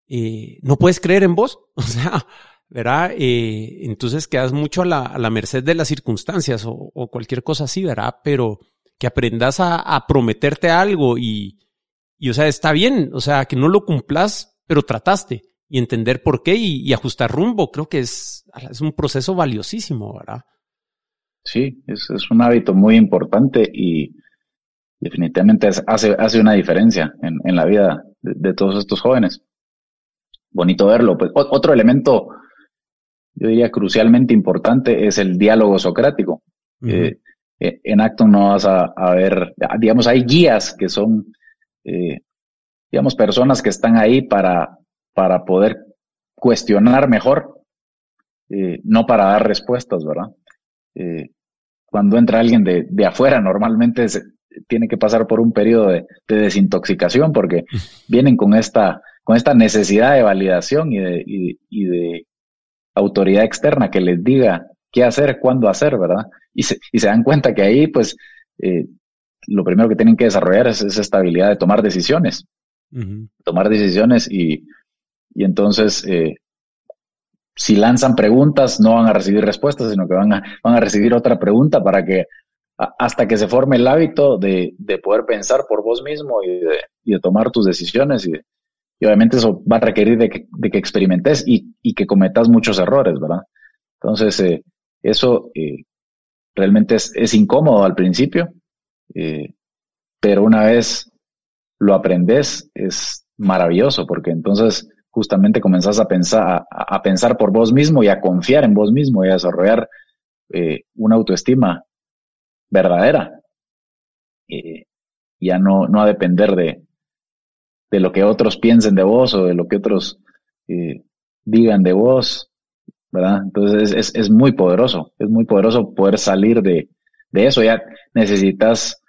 eh, no puedes creer en vos. O sea, ¿verdad? Entonces quedas mucho a la, a la, merced de las circunstancias o, cualquier cosa así, ¿verdad? Pero que aprendas a, prometerte algo y, y, o sea, está bien, o sea, que no lo cumplas, pero trataste y entender por qué y, ajustar rumbo, creo que es, es un proceso valiosísimo, ¿verdad? Sí, es, es un hábito muy importante y definitivamente hace, hace una diferencia en, en la vida de, de, todos estos jóvenes. Bonito verlo. Pues, otro elemento, yo diría crucialmente importante, es el diálogo socrático. Uh -huh. eh, en Acton no vas a, a, ver, digamos, hay guías que son, eh, digamos, personas que están ahí para, para poder cuestionar mejor, eh, no para dar respuestas, ¿verdad? Eh, cuando entra alguien de, de afuera, normalmente se, tiene que pasar por un periodo de, de desintoxicación porque vienen con esta, con esta necesidad de validación y de, y, y de autoridad externa que les diga qué hacer, cuándo hacer, ¿verdad? Y se, y se dan cuenta que ahí, pues, eh, lo primero que tienen que desarrollar es esa habilidad de tomar decisiones. Uh -huh. Tomar decisiones y, y entonces, eh, si lanzan preguntas, no van a recibir respuestas, sino que van a, van a recibir otra pregunta para que hasta que se forme el hábito de, de poder pensar por vos mismo y de, y de tomar tus decisiones y, y, obviamente eso va a requerir de que, de que experimentes y, y, que cometas muchos errores, ¿verdad? Entonces, eh, eso eh, realmente es, es, incómodo al principio, eh, pero una vez lo aprendes es maravilloso porque entonces justamente comenzás a pensar, a, pensar por vos mismo y a confiar en vos mismo y a desarrollar una autoestima verdadera. Ya no, no a depender de, de lo que otros piensen de vos o de lo que otros eh, digan de vos, ¿verdad? Entonces es, es, muy poderoso, es muy poderoso poder salir de, de eso. Ya necesitas,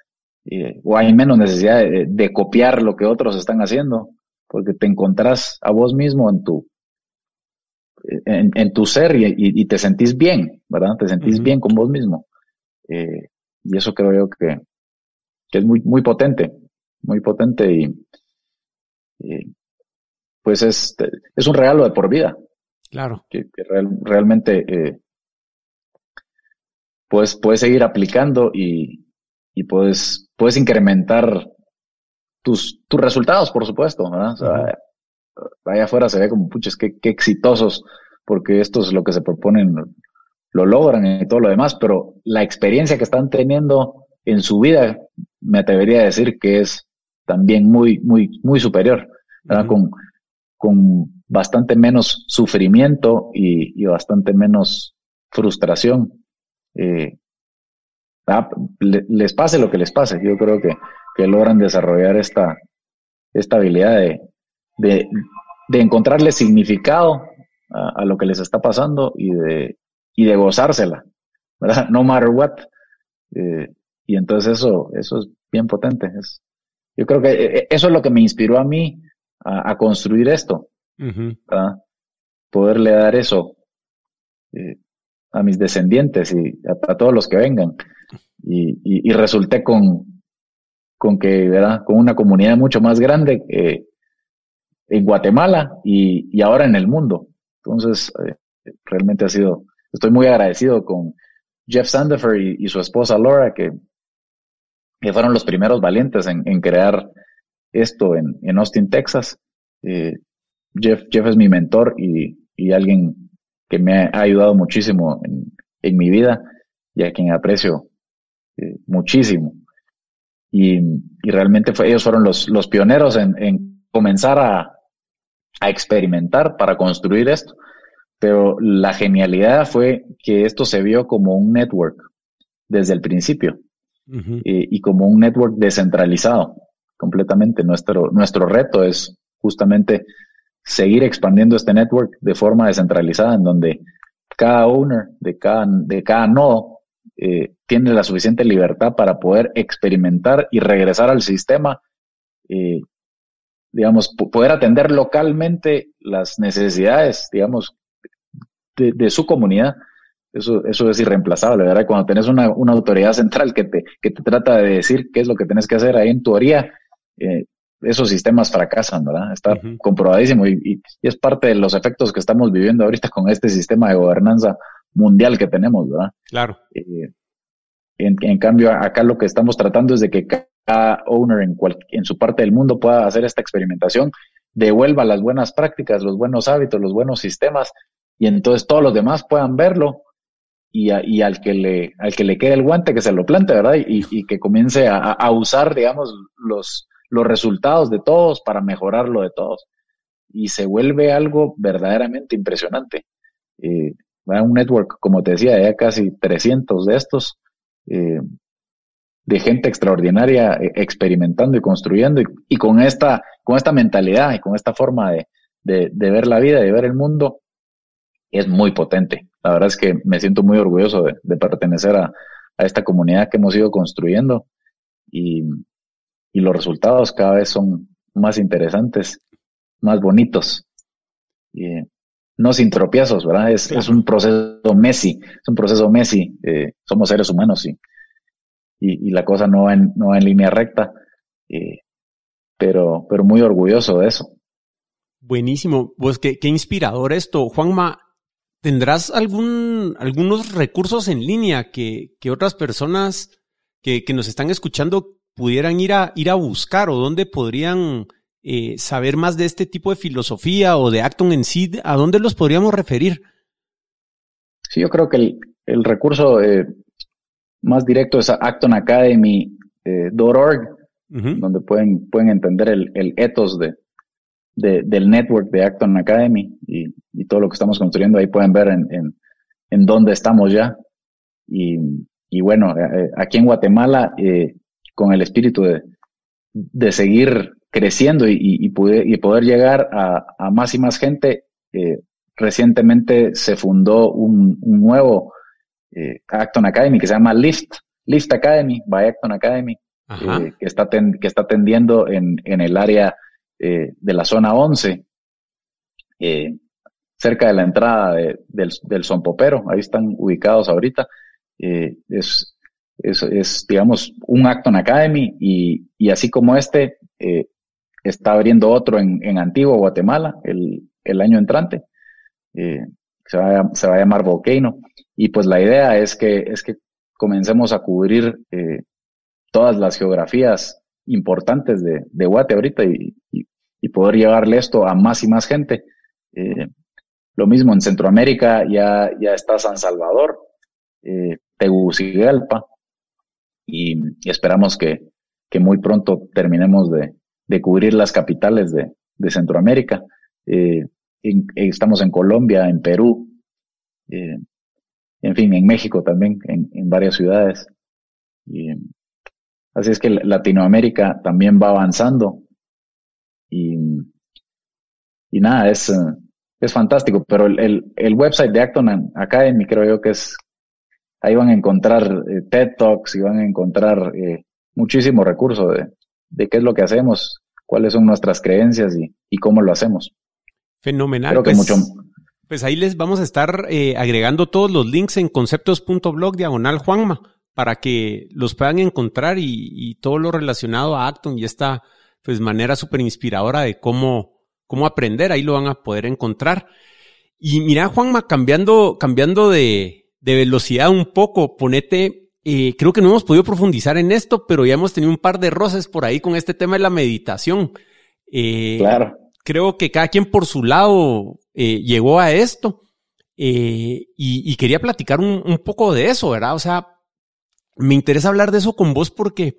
eh, o hay menos necesidad de, de, copiar lo que otros están haciendo, porque te encontrás a vos mismo en tu, en, en tu ser y, y, y, te sentís bien, ¿verdad? Te sentís uh -huh. bien con vos mismo. Eh, y eso creo yo que, que es muy, muy potente, muy potente y, y pues es, es un regalo de por vida, Claro. Que, realmente eh, puedes, puedes seguir aplicando y, y puedes, puedes incrementar tus, tus resultados, por supuesto, ¿verdad? O sea, allá afuera se ve como, puches, qué, qué exitosos, porque esto es lo que se proponen, lo logran y todo lo demás, pero la experiencia que están teniendo en su vida, me atrevería a decir que es también muy, muy, muy superior, ¿verdad? Con, con bastante menos sufrimiento y, y bastante menos frustración. Eh, ah, les pase lo que les pase, yo creo que, que logran desarrollar esta, esta habilidad de, de, de encontrarle significado a, lo que les está pasando y de, y de gozársela, ¿verdad? No matter what. Eh, y entonces eso, eso es bien potente. Es, yo creo que eh, eso es lo que me inspiró a mí a, construir esto, ¿verdad? Poderle dar eso a mis descendientes y a, todos los que vengan. Y, y, resulté con, con que, ¿verdad? Con una comunidad mucho más grande en Guatemala y, y, ahora en el mundo. Entonces, realmente ha sido estoy muy agradecido con Jeff Sandifer y, su esposa Laura, que, que, fueron los primeros valientes en, crear esto en, en Austin, Texas. Eh, Jeff, Jeff es mi mentor y, y, alguien que me ha ayudado muchísimo en, en mi vida y a quien aprecio eh, muchísimo. Y, y realmente fue, ellos fueron los, los pioneros en, en comenzar a, a experimentar para construir esto. Pero la genialidad fue que esto se vio como un network desde el principio y, como un network descentralizado completamente. Nuestro, nuestro reto es justamente seguir expandiendo este network de forma descentralizada en donde cada owner de cada, de cada nodo eh, tiene la suficiente libertad para poder experimentar y regresar al sistema, eh, digamos, poder atender localmente las necesidades, digamos, de, su comunidad, eso, eso es irreemplazable, ¿verdad? Cuando tenés una, una, autoridad central que te, que te trata de decir qué es lo que tienes que hacer ahí en tu área, eh, esos sistemas fracasan, ¿verdad? Está comprobadísimo y, y, es parte de los efectos que estamos viviendo ahorita con este sistema de gobernanza mundial que tenemos, ¿verdad? Claro. Eh, en, en, cambio, acá lo que estamos tratando es de que cada owner en, cual, en su parte del mundo pueda hacer esta experimentación, devuelva las buenas prácticas, los buenos hábitos, los buenos sistemas y entonces todos los demás puedan verlo y, y al, que le, al que le quede el guante que se lo plante, ¿verdad? Y, y que comience a, a, usar, digamos, los, los resultados de todos para mejorar lo de todos. Y se vuelve algo verdaderamente impresionante. Eh, un network, como te decía, ya casi 300 de estos, eh, de gente extraordinaria eh, experimentando y construyendo y, con, esta, con esta mentalidad y con esta forma de, de, de ver la vida, de ver el mundo, es muy potente. La verdad es que me siento muy orgulloso de, pertenecer a, esta comunidad que hemos ido construyendo y, los resultados cada vez son más interesantes, más bonitos. Y, no sin tropiezos, ¿verdad? Es, es un proceso Messi, es un proceso Messi. Eh, somos seres humanos y, y, la cosa no va en, no en línea recta, eh, pero, pero muy orgulloso de eso. Buenísimo, pues qué, qué inspirador esto. Juanma, ¿Tendrás algún, algunos recursos en línea que, que otras personas que, que, nos están escuchando pudieran ir a, ir a buscar o dónde podrían eh, saber más de este tipo de filosofía o de Acton en sí? ¿A dónde los podríamos referir? Sí, yo creo que el, el recurso eh, más directo es actonacademy.org, eh, donde pueden, pueden entender el, el ethos de, de, del network de Acton Academy y, y, todo lo que estamos construyendo. Ahí pueden ver en, en, en dónde estamos ya. Y, y bueno, eh, aquí en Guatemala, eh, con el espíritu de, de seguir creciendo y, y, poder, y poder llegar a, a, más y más gente, eh, recientemente se fundó un, un nuevo eh, Acton Academy que se llama Lift, Lift Academy, by Acton Academy, que, está que está atendiendo en, en el área eh, de la zona 11, eh, cerca de la entrada del, del Popero, ahí están ubicados ahorita. Eh, es, es, es, digamos, un Acton Academy y, y así como este, está abriendo otro en, en Antigua, Guatemala, el, el año entrante. eh, se, va a, se, va a, llamar Volcano. Y pues la idea es que, es que comencemos a cubrir eh, todas las geografías importantes de, de Guate ahorita y, y, y, poder llevarle esto a más y más gente. Eh, lo mismo en Centroamérica ya, ya está San Salvador, eh, Tegucigalpa, y, esperamos que, que, muy pronto terminemos de, cubrir las capitales de, Centroamérica. Eh, estamos en Colombia, en Perú, eh, en fin, en México también, en, en varias ciudades. Y, así es que Latinoamérica también va avanzando. Y, y nada, es, es fantástico. Pero el, el, el website de Acton Academy creo yo que es, ahí van a encontrar eh, TED Talks y van a encontrar eh, muchísimo recurso de, de qué es lo que hacemos, cuáles son nuestras creencias y, y cómo lo hacemos. Fenomenal. Creo que pues, mucho, pues ahí les vamos a estar eh, agregando todos los links en conceptos.blog diagonal Juanma para que los puedan encontrar y, y, todo lo relacionado a Acton y esta pues manera súper inspiradora de cómo, cómo aprender, ahí lo van a poder encontrar. Y mira, Juanma, cambiando, cambiando de, de velocidad un poco, ponete, eh, creo que no hemos podido profundizar en esto, pero ya hemos tenido un par de roces por ahí con este tema de la meditación. Eh, claro. Creo que cada quien por su lado eh, llegó a esto. Eh, y, y, quería platicar un, un, poco de eso, ¿verdad? O sea, me interesa hablar de eso con vos porque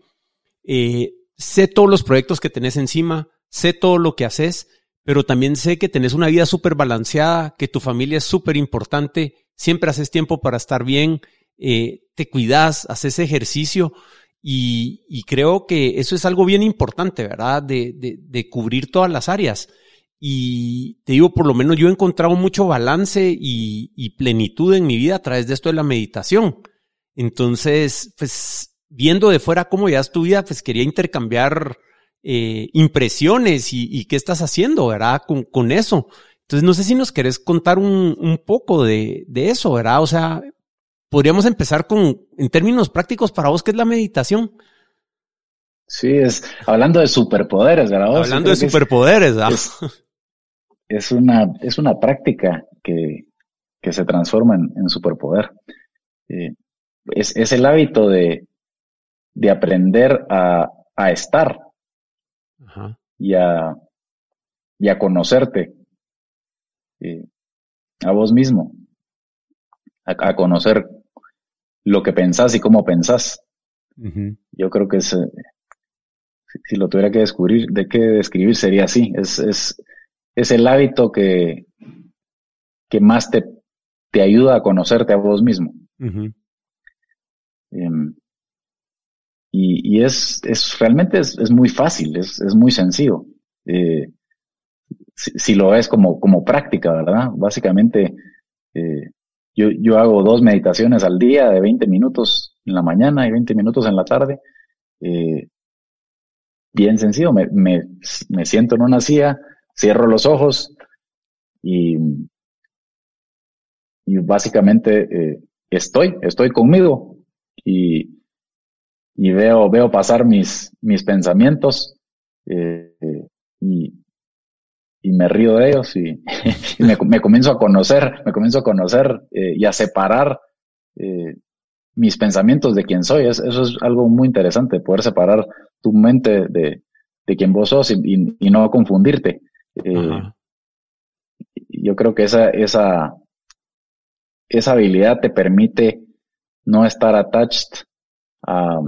eh, sé todos los proyectos que tenés encima, sé todo lo que haces, pero también sé que tenés una vida súper balanceada, que tu familia es súper importante, siempre haces tiempo para estar bien, eh, te cuidas, haces ejercicio y, creo que eso es algo bien importante, ¿verdad? De, cubrir todas las áreas. Y te digo, por lo menos yo he encontrado mucho balance y, plenitud en mi vida a través de esto de la meditación. Entonces, pues, viendo de fuera cómo es tu vida, pues quería intercambiar eh, impresiones y, qué estás haciendo, ¿verdad? Con, eso. Entonces, no sé si nos querés contar un, un poco de, de, eso, ¿verdad? O sea, podríamos empezar con, en términos prácticos, para vos, ¿qué es la meditación? Sí, es hablando de superpoderes, ¿verdad? Hablando de superpoderes, ¿verdad? es una, es una práctica que, que se transforma en, en superpoder. Eh, es, es, el hábito de, de aprender a, a estar Ajá. Y, a, y a conocerte eh, a vos mismo, a, a, conocer lo que pensás y cómo pensás. Uh -huh. Yo creo que es, si, si, lo tuviera que descubrir, de qué describir sería así. Es, es, es el hábito que, que más te, te ayuda a conocerte a vos mismo. Uh -huh. eh, y, y, es, es realmente es, es muy fácil, es, es, muy sencillo. Eh, si, si, lo ves como, como práctica, ¿verdad? Básicamente, eh, yo, yo hago dos meditaciones al día de 20 minutos en la mañana y 20 minutos en la tarde. Eh, bien sencillo, me, me, me siento en una silla, cierro los ojos y, y básicamente eh, estoy, estoy conmigo y, y veo, veo pasar mis, mis pensamientos eh, y, y me río de ellos y, y me, me, comienzo a conocer, me comienzo a conocer eh, y a separar eh, mis pensamientos de quién soy. Es, eso es algo muy interesante, poder separar tu mente de, de quién vos sos y, y, y no confundirte. Eh, yo creo que esa, esa, esa habilidad te permite no estar attached a,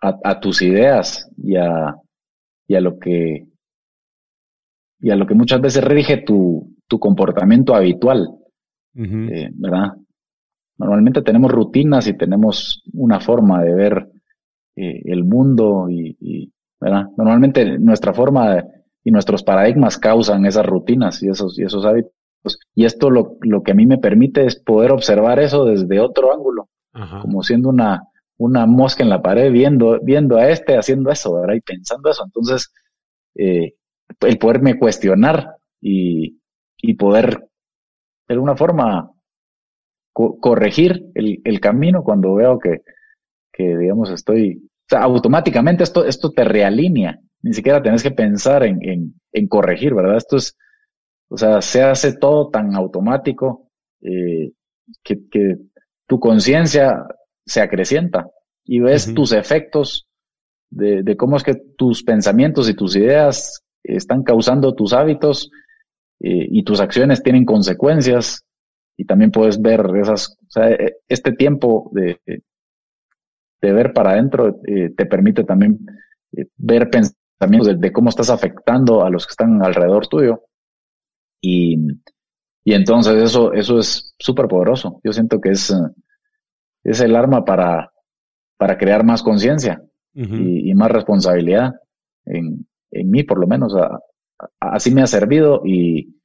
a, a tus ideas y a, y a lo que y a lo que muchas veces rige tu, tu comportamiento habitual, uh -huh. eh, ¿verdad? Normalmente tenemos rutinas y tenemos una forma de ver eh, el mundo y, y, ¿verdad? Normalmente nuestra forma de, y nuestros paradigmas causan esas rutinas y esos, y esos hábitos. Y esto lo, lo que a mí me permite es poder observar eso desde otro ángulo, Ajá. como siendo una, una mosca en la pared, viendo, viendo a este haciendo eso, ¿verdad? Y pensando eso. Entonces, eh, el poderme cuestionar y, y poder, de alguna forma, co corregir el, el, camino cuando veo que, que, digamos, estoy, o sea, automáticamente esto, esto te realinea ni siquiera tenés que pensar en, en, en corregir, ¿verdad? Esto es, O sea, se hace todo tan automático eh, que, que, tu conciencia se acrecienta y ves tus efectos de, de, cómo es que tus pensamientos y tus ideas están causando tus hábitos eh, y tus acciones tienen consecuencias y también puedes ver esas, o sea, e, este tiempo de, de ver para adentro eh, te permite también eh, ver pensamientos de, cómo estás afectando a los que están alrededor tuyo. Y, y entonces eso, eso es súper poderoso. Yo siento que es, es el arma para, para crear más conciencia y, más responsabilidad en, en mí, por lo menos. así me ha servido y,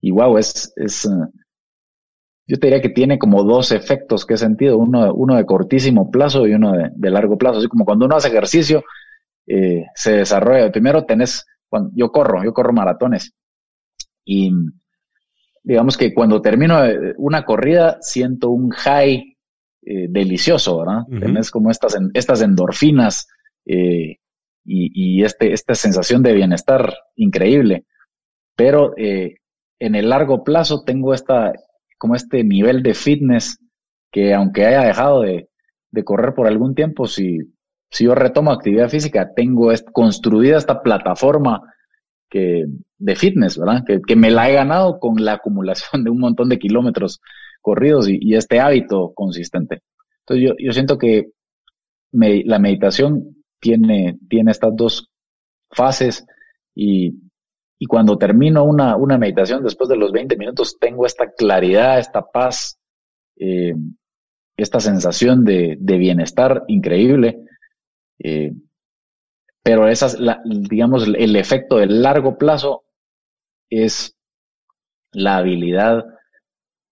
y wow, es, es, yo te diría que tiene como dos efectos que he sentido, uno, uno de cortísimo plazo y uno de, largo plazo. Así como cuando uno hace ejercicio, eh, se desarrolla. Primero tenés, cuando, yo corro, yo corro maratones. Y digamos que cuando termino una corrida, siento un high eh, delicioso, ¿verdad? Tenés como estas, estas endorfinas eh, y, y, este, esta sensación de bienestar increíble. Pero en el largo plazo tengo esta, como este nivel de fitness que aunque haya dejado de, correr por algún tiempo, si, si yo retomo actividad física, tengo construida esta plataforma que, de fitness, ¿verdad? Que, me la he ganado con la acumulación de un montón de kilómetros corridos y, este hábito consistente. Entonces yo, yo siento que la meditación tiene, tiene estas dos fases y y cuando termino una, una meditación después de los 20 minutos, tengo esta claridad, esta paz, eh, esta sensación de, de bienestar increíble. Eh, pero esas, la, digamos, el efecto de largo plazo es la habilidad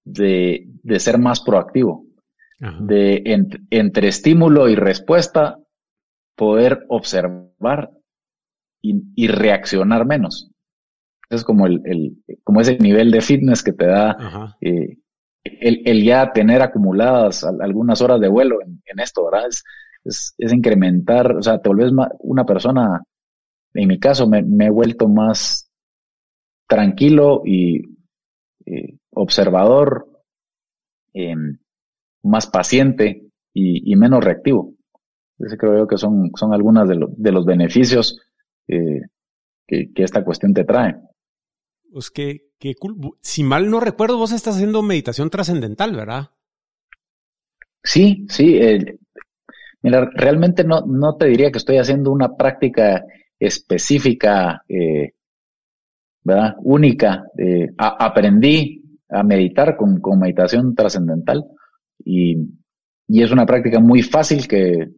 de, de ser más proactivo, de entre estímulo y respuesta poder observar y, y reaccionar menos es como el, el, como ese nivel de fitness que te da eh, el, el, ya tener acumuladas algunas horas de vuelo en, esto, ¿verdad? Es, es, incrementar, o sea, te vuelves una persona, en mi caso me, he vuelto más tranquilo y eh, observador, em, más paciente y, menos reactivo. Ese creo yo que son, son algunas de, de los beneficios eh, que, que, esta cuestión te trae. Pues que, que Si mal no recuerdo, vos estás haciendo meditación trascendental, ¿verdad? Sí, sí. mira, realmente no, no te diría que estoy haciendo una práctica específica, eh, ¿verdad? Única. Eh, aprendí a meditar con, con meditación trascendental y, y, es una práctica muy fácil que,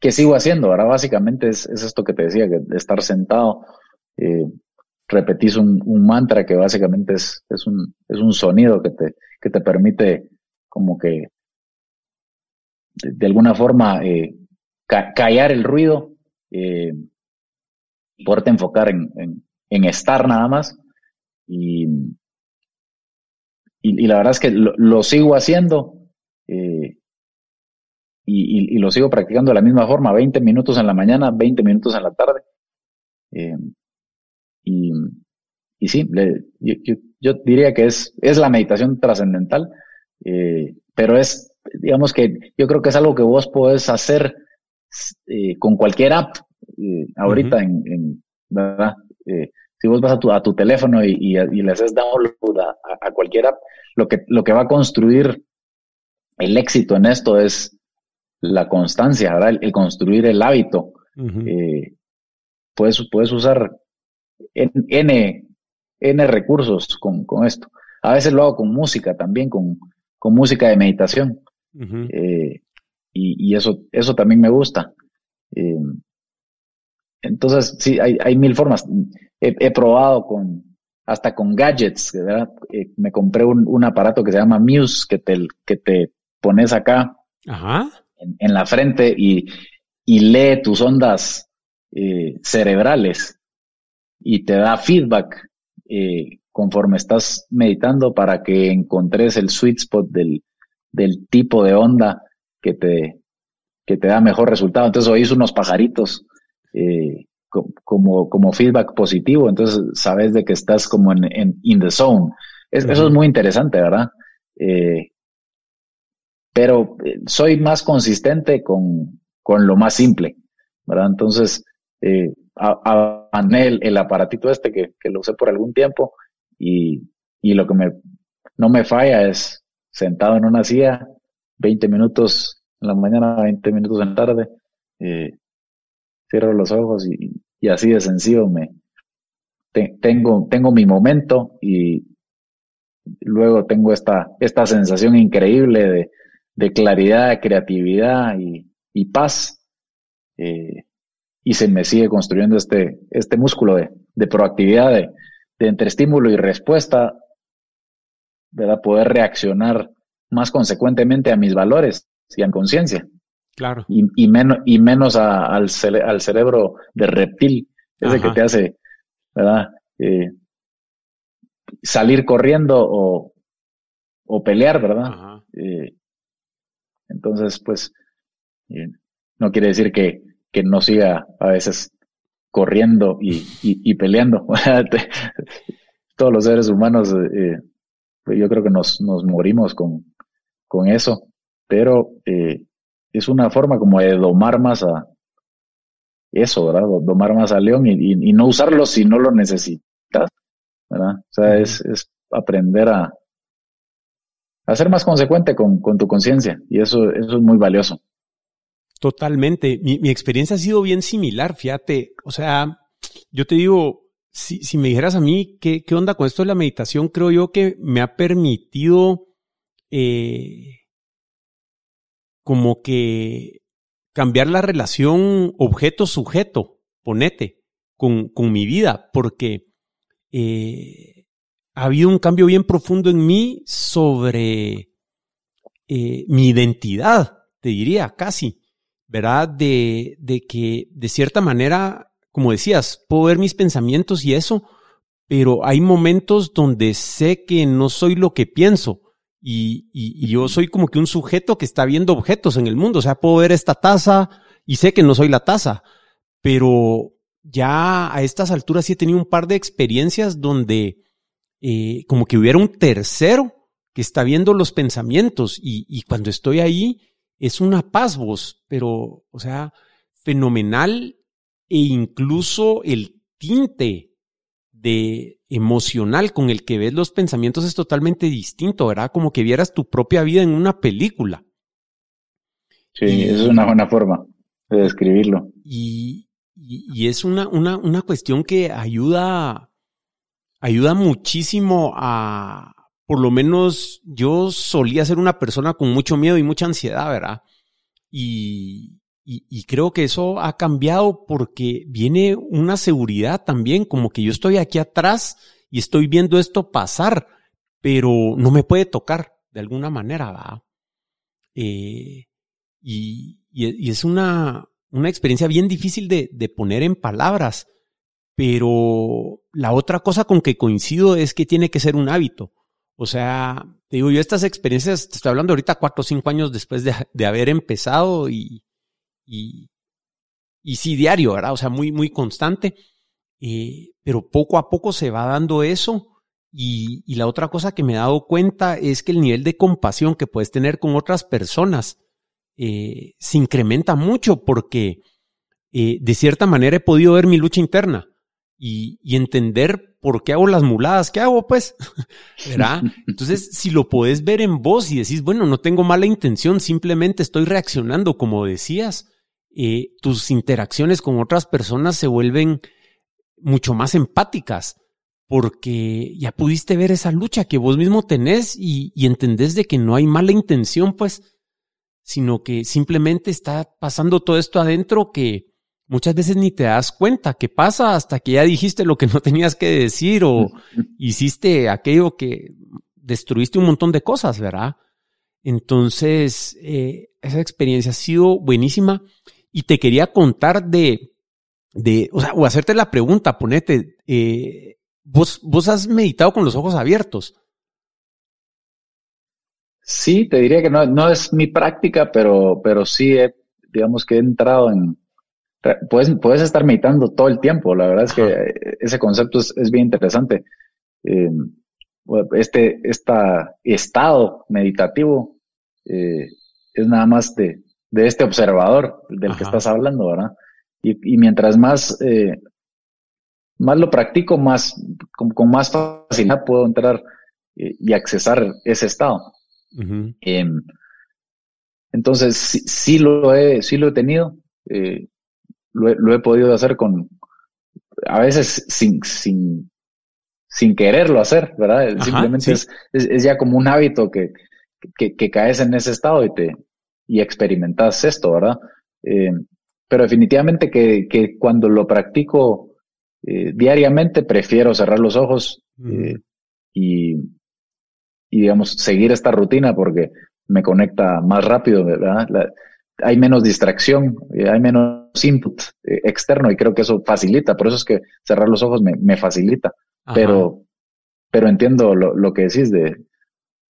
que, sigo haciendo. Ahora básicamente es, es, esto que te decía, que estar sentado. Eh, repetís un, mantra que básicamente es, es, un, es un sonido que te, que te permite como que de, alguna forma eh, callar el ruido, eh, poderte enfocar en, en, estar nada más. Y, y, la verdad es que lo, sigo haciendo y, y, lo sigo practicando de la misma forma, 20 minutos en la mañana, 20 minutos en la tarde. Eh, y, y sí, yo, diría que es, es la meditación trascendental, eh, pero es, digamos que yo creo que es algo que vos podés hacer eh, con cualquier app ahorita en, ¿verdad? si vos vas a tu, a tu teléfono y, y, le haces download a, a, cualquier app, lo que, lo que va a construir el éxito en esto es la constancia, ¿verdad? El, construir el hábito. puedes, puedes usar N, N recursos con, con, esto. A veces lo hago con música también, con, con música de meditación. Eh, y, y, eso, eso también me gusta. Eh, entonces, sí, hay, hay mil formas. He, probado con, hasta con gadgets, ¿verdad? Eh, me compré un, un, aparato que se llama Muse, que te, que te pones acá En, en, la frente y, y lee tus ondas cerebrales y te da feedback eh, conforme estás meditando para que encontres el sweet spot del, del tipo de onda que te, que te da mejor resultado. Entonces oís unos pajaritos eh, como, como feedback positivo, entonces sabes de que estás como en, en in the zone. Eso es muy interesante, ¿verdad? Eh, pero eh, soy más consistente con, con lo más simple, ¿verdad? Entonces, eh, a, el, el, aparatito este que, que, lo usé por algún tiempo y, y lo que me, no me falla es sentado en una silla, 20 minutos en la mañana, 20 minutos en la tarde, eh, cierro los ojos y, y, así de sencillo me tengo, tengo mi momento y luego tengo esta, esta sensación increíble de, de claridad, creatividad y, y paz. Eh, y se me sigue construyendo este, este músculo de, de proactividad, de, de entre estímulo y respuesta, ¿verdad? Poder reaccionar más consecuentemente a mis valores y a conciencia. Claro. Y, y, menos, y menos al, al cerebro de reptil, ese que te hace, ¿verdad? Eh, salir corriendo o, o pelear, ¿verdad? Eh, entonces, pues, no quiere decir que, que no siga a veces corriendo y, y, peleando. Todos los seres humanos, eh, pues yo creo que nos, nos morimos con, con eso, pero eh, es una forma como de domar más a eso, ¿verdad? Domar más al león y, y, no usarlo si no lo necesitas, ¿verdad? O sea, es, es aprender a, a ser más consecuente con, con tu conciencia y eso, eso es muy valioso. Totalmente. Mi, experiencia ha sido bien similar, fíjate. O sea, yo te digo, si, si me dijeras a mí qué, qué onda con esto de la meditación, creo yo que me ha permitido eh, como que cambiar la relación objeto-sujeto, ponete, con, con mi vida, porque eh, ha habido un cambio bien profundo en mí sobre eh, mi identidad, te diría, casi. ¿verdad? De, de que de cierta manera, como decías, puedo ver mis pensamientos y eso, pero hay momentos donde sé que no soy lo que pienso. Y, y, yo soy como que un sujeto que está viendo objetos en el mundo. O sea, puedo ver esta taza y sé que no soy la taza. Pero ya a estas alturas sí he tenido un par de experiencias donde eh, como que hubiera un tercero que está viendo los pensamientos y, y cuando estoy ahí, es una paz vos, pero, o sea, fenomenal e incluso el tinte de emocional con el que ves los pensamientos es totalmente distinto, ¿verdad? Como que vieras tu propia vida en una película. Sí, es una buena forma de describirlo. Y, y, es una, una, una cuestión que ayuda, ayuda muchísimo a, por lo menos yo solía ser una persona con mucho miedo y mucha ansiedad, ¿verdad? Y, y, creo que eso ha cambiado porque viene una seguridad también, como que yo estoy aquí atrás y estoy viendo esto pasar, pero no me puede tocar de alguna manera, ¿verdad? Eh, y, y, es una, una experiencia bien difícil de, de poner en palabras, pero la otra cosa con que coincido es que tiene que ser un hábito. O sea, te digo, yo estas experiencias, te estoy hablando ahorita cuatro o cinco años después de, haber empezado y, sí, diario, ¿verdad? O sea, muy, muy constante. Eh, pero poco a poco se va dando eso. Y, y, la otra cosa que me he dado cuenta es que el nivel de compasión que puedes tener con otras personas eh, se incrementa mucho porque eh, de cierta manera he podido ver mi lucha interna y, y entender ¿por qué hago las muladas ¿Qué hago, pues? ¿Verdad? Entonces, si lo podés ver en vos y decís, bueno, no tengo mala intención, simplemente estoy reaccionando, como decías, eh, tus interacciones con otras personas se vuelven mucho más empáticas porque ya pudiste ver esa lucha que vos mismo tenés y, y entendés de que no hay mala intención, pues, sino que simplemente está pasando todo esto adentro que, muchas veces ni te das cuenta qué pasa hasta que ya dijiste lo que no tenías que decir o hiciste aquello que destruiste un montón de cosas, ¿verdad? Entonces, eh, esa experiencia ha sido buenísima y te quería contar de, de, o sea, o hacerte la pregunta, ponete, eh, vos, vos has meditado con los ojos abiertos. Sí, te diría que no, no es mi práctica, pero, pero sí he, digamos que he entrado en, puedes, puedes estar meditando todo el tiempo. La verdad es que ese concepto es, bien interesante. Eh, este esta estado meditativo eh, es nada más de, de este observador del que estás hablando, ¿verdad? Y, y mientras más, eh, más lo practico, más, con, más facilidad puedo entrar eh, y accesar ese estado. Em, entonces, sí, sí, lo he, sí lo he tenido, eh, lo, he, lo he podido hacer con, a veces sin, sin, sin quererlo hacer, ¿verdad? Simplemente es, es, ya como un hábito que, que, que, caes en ese estado y te, y experimentas esto, ¿verdad? Eh, pero definitivamente que, que, cuando lo practico eh, diariamente prefiero cerrar los ojos eh, y, y, digamos, seguir esta rutina porque me conecta más rápido, ¿verdad? Hay menos distracción, hay menos input externo y creo que eso facilita, por eso es que cerrar los ojos me, me facilita, pero, pero entiendo lo, lo que decís de,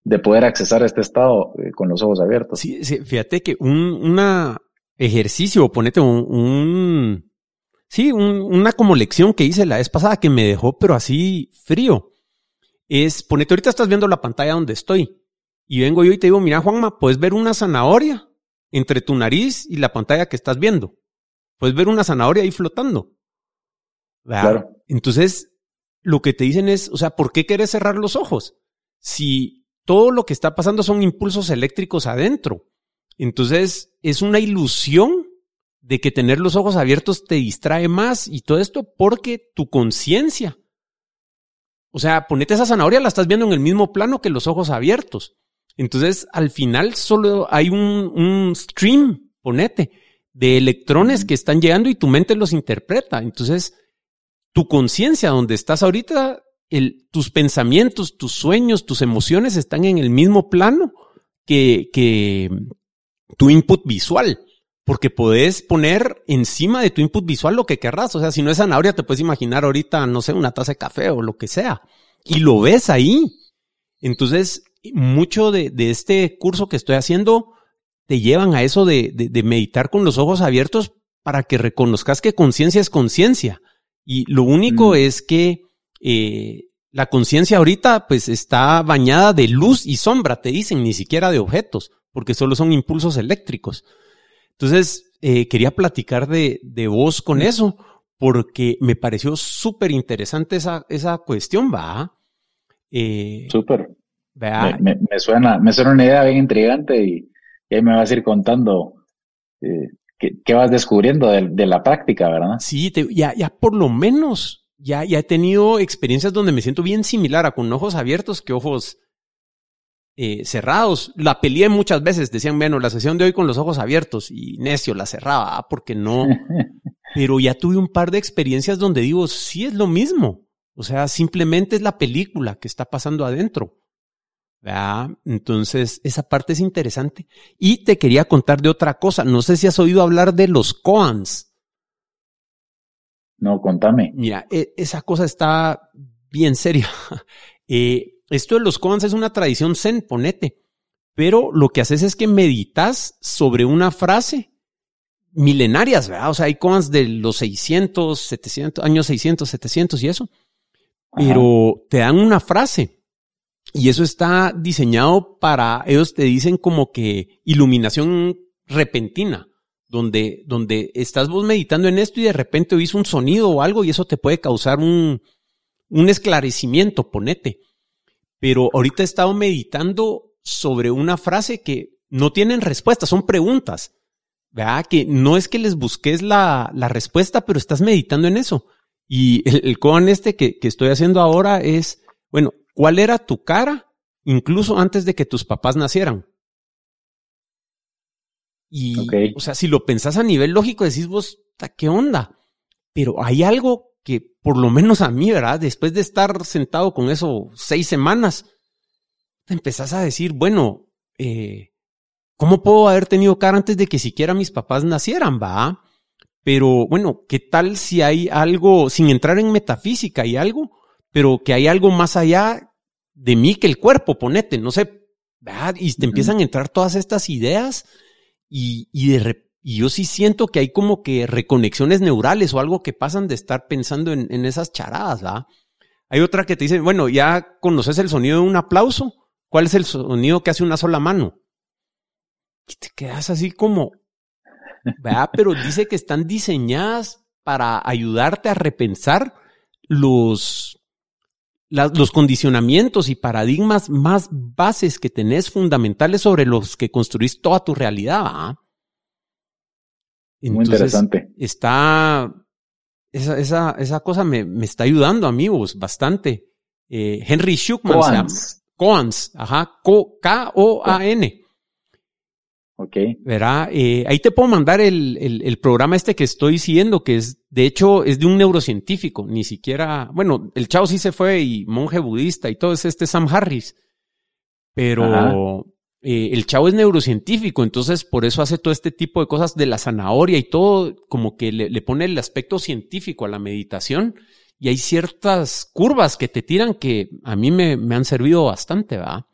de poder accesar a este estado eh, con los ojos abiertos. Sí, fíjate que un una ejercicio, ponete un, un sí, una como lección que hice la vez pasada que me dejó, pero así frío, es, ponete, ahorita estás viendo la pantalla donde estoy y vengo yo y te digo, mira Juanma, puedes ver una zanahoria entre tu nariz y la pantalla que estás viendo. Puedes ver una zanahoria ahí flotando. Claro. Entonces, lo que te dicen es, o sea, ¿por qué quieres cerrar los ojos? Si todo lo que está pasando son impulsos eléctricos adentro. Entonces, es una ilusión de que tener los ojos abiertos te distrae más y todo esto porque tu conciencia. O sea, ponete esa zanahoria, la estás viendo en el mismo plano que los ojos abiertos. Entonces, al final solo hay un, un stream, ponete, de electrones que están llegando y tu mente los interpreta. Entonces, tu conciencia donde estás ahorita el, tus pensamientos, tus sueños, tus emociones están en el mismo plano que, que tu input visual. Porque podés poner encima de tu input visual lo que querrás. O sea, si no es zanahoria, te puedes imaginar ahorita, no sé, una taza de café o lo que sea. Y lo ves ahí. Entonces, mucho de, de este curso que estoy haciendo te llevan a eso de, de, de meditar con los ojos abiertos para que reconozcas que conciencia es conciencia. Y lo único mm. es que eh, la conciencia ahorita pues está bañada de luz y sombra, te dicen, ni siquiera de objetos, porque solo son impulsos eléctricos. Entonces, eh, quería platicar de, de vos con eso, porque me pareció súper interesante esa, esa cuestión, ¿va? Eh, súper. Me, me, suena, me suena una idea bien intrigante y, ahí me vas a ir contando eh, qué, vas descubriendo de, la práctica, ¿verdad? Sí, ya, ya por lo menos ya, ya he tenido experiencias donde me siento bien similar a con ojos abiertos que ojos eh, cerrados. La peleé muchas veces, decían, bueno, la sesión de hoy con los ojos abiertos y necio la cerraba, ah, porque no. Pero ya tuve un par de experiencias donde digo, sí es lo mismo. O sea, simplemente es la película que está pasando adentro. Entonces, esa parte es interesante. Y te quería contar de otra cosa. No sé si has oído hablar de los koans. No, contame. Mira, e, esa cosa está bien seria. Eh, esto de los koans es una tradición zen, ponete. Pero lo que haces es que meditas sobre una frase milenarias, ¿verdad? O sea, hay koans de los 600, 700, años 600, 700 y eso. Pero te dan una frase. Y eso está diseñado para, ellos te dicen como que iluminación repentina donde, donde estás vos meditando en esto y de repente oís un sonido o algo y eso te puede causar un, un esclarecimiento, ponete. Pero ahorita he estado meditando sobre una frase que no tienen respuesta, son preguntas. ¿Verdad? Que no es que les busques la, la respuesta, pero estás meditando en eso. Y el, el este que, que estoy haciendo ahora es, bueno, ¿cuál era tu cara incluso antes de que tus papás nacieran? Y, o sea, si lo pensás a nivel lógico, decís vos, ¿qué onda? Pero hay algo que, por lo menos a mí, ¿verdad? Después de estar sentado con eso seis semanas, te empezás a decir, bueno, eh, ¿cómo puedo haber tenido cara antes de que siquiera mis papás nacieran, va? Pero bueno, ¿qué tal si hay algo, sin entrar en metafísica, hay algo, pero que hay algo más allá de mí que el cuerpo, ponete, no sé, ¿verdad? Y te empiezan a entrar todas estas ideas y, y de y yo sí siento que hay como que reconexiones neurales o algo que pasan de estar pensando en, en esas charadas. Hay otra que te dice, bueno, ya conoces el sonido de un aplauso. ¿Cuál es el sonido que hace una sola mano? Y te quedas así como, ¿verdad? Pero dice que están diseñadas para ayudarte a repensar los, los condicionamientos y paradigmas más bases que tenés fundamentales sobre los que construís toda tu realidad. ¿ah? Muy interesante. Está, esa, esa, esa cosa me, me está ayudando, amigos, bastante. Eh, Henry Schuckman llama. Coans, ajá, K-O-A-N. Ok. Verá, eh, ahí te puedo mandar el, el, el, programa este que estoy siguiendo, que es, de hecho, es de un neurocientífico, ni siquiera, bueno, el chavo sí se fue y monje budista y todo es este Sam Harris, pero eh, el chavo es neurocientífico, entonces por eso hace todo este tipo de cosas de la zanahoria y todo, como que le, le pone el aspecto científico a la meditación y hay ciertas curvas que te tiran que a mí me, me han servido bastante, ¿verdad?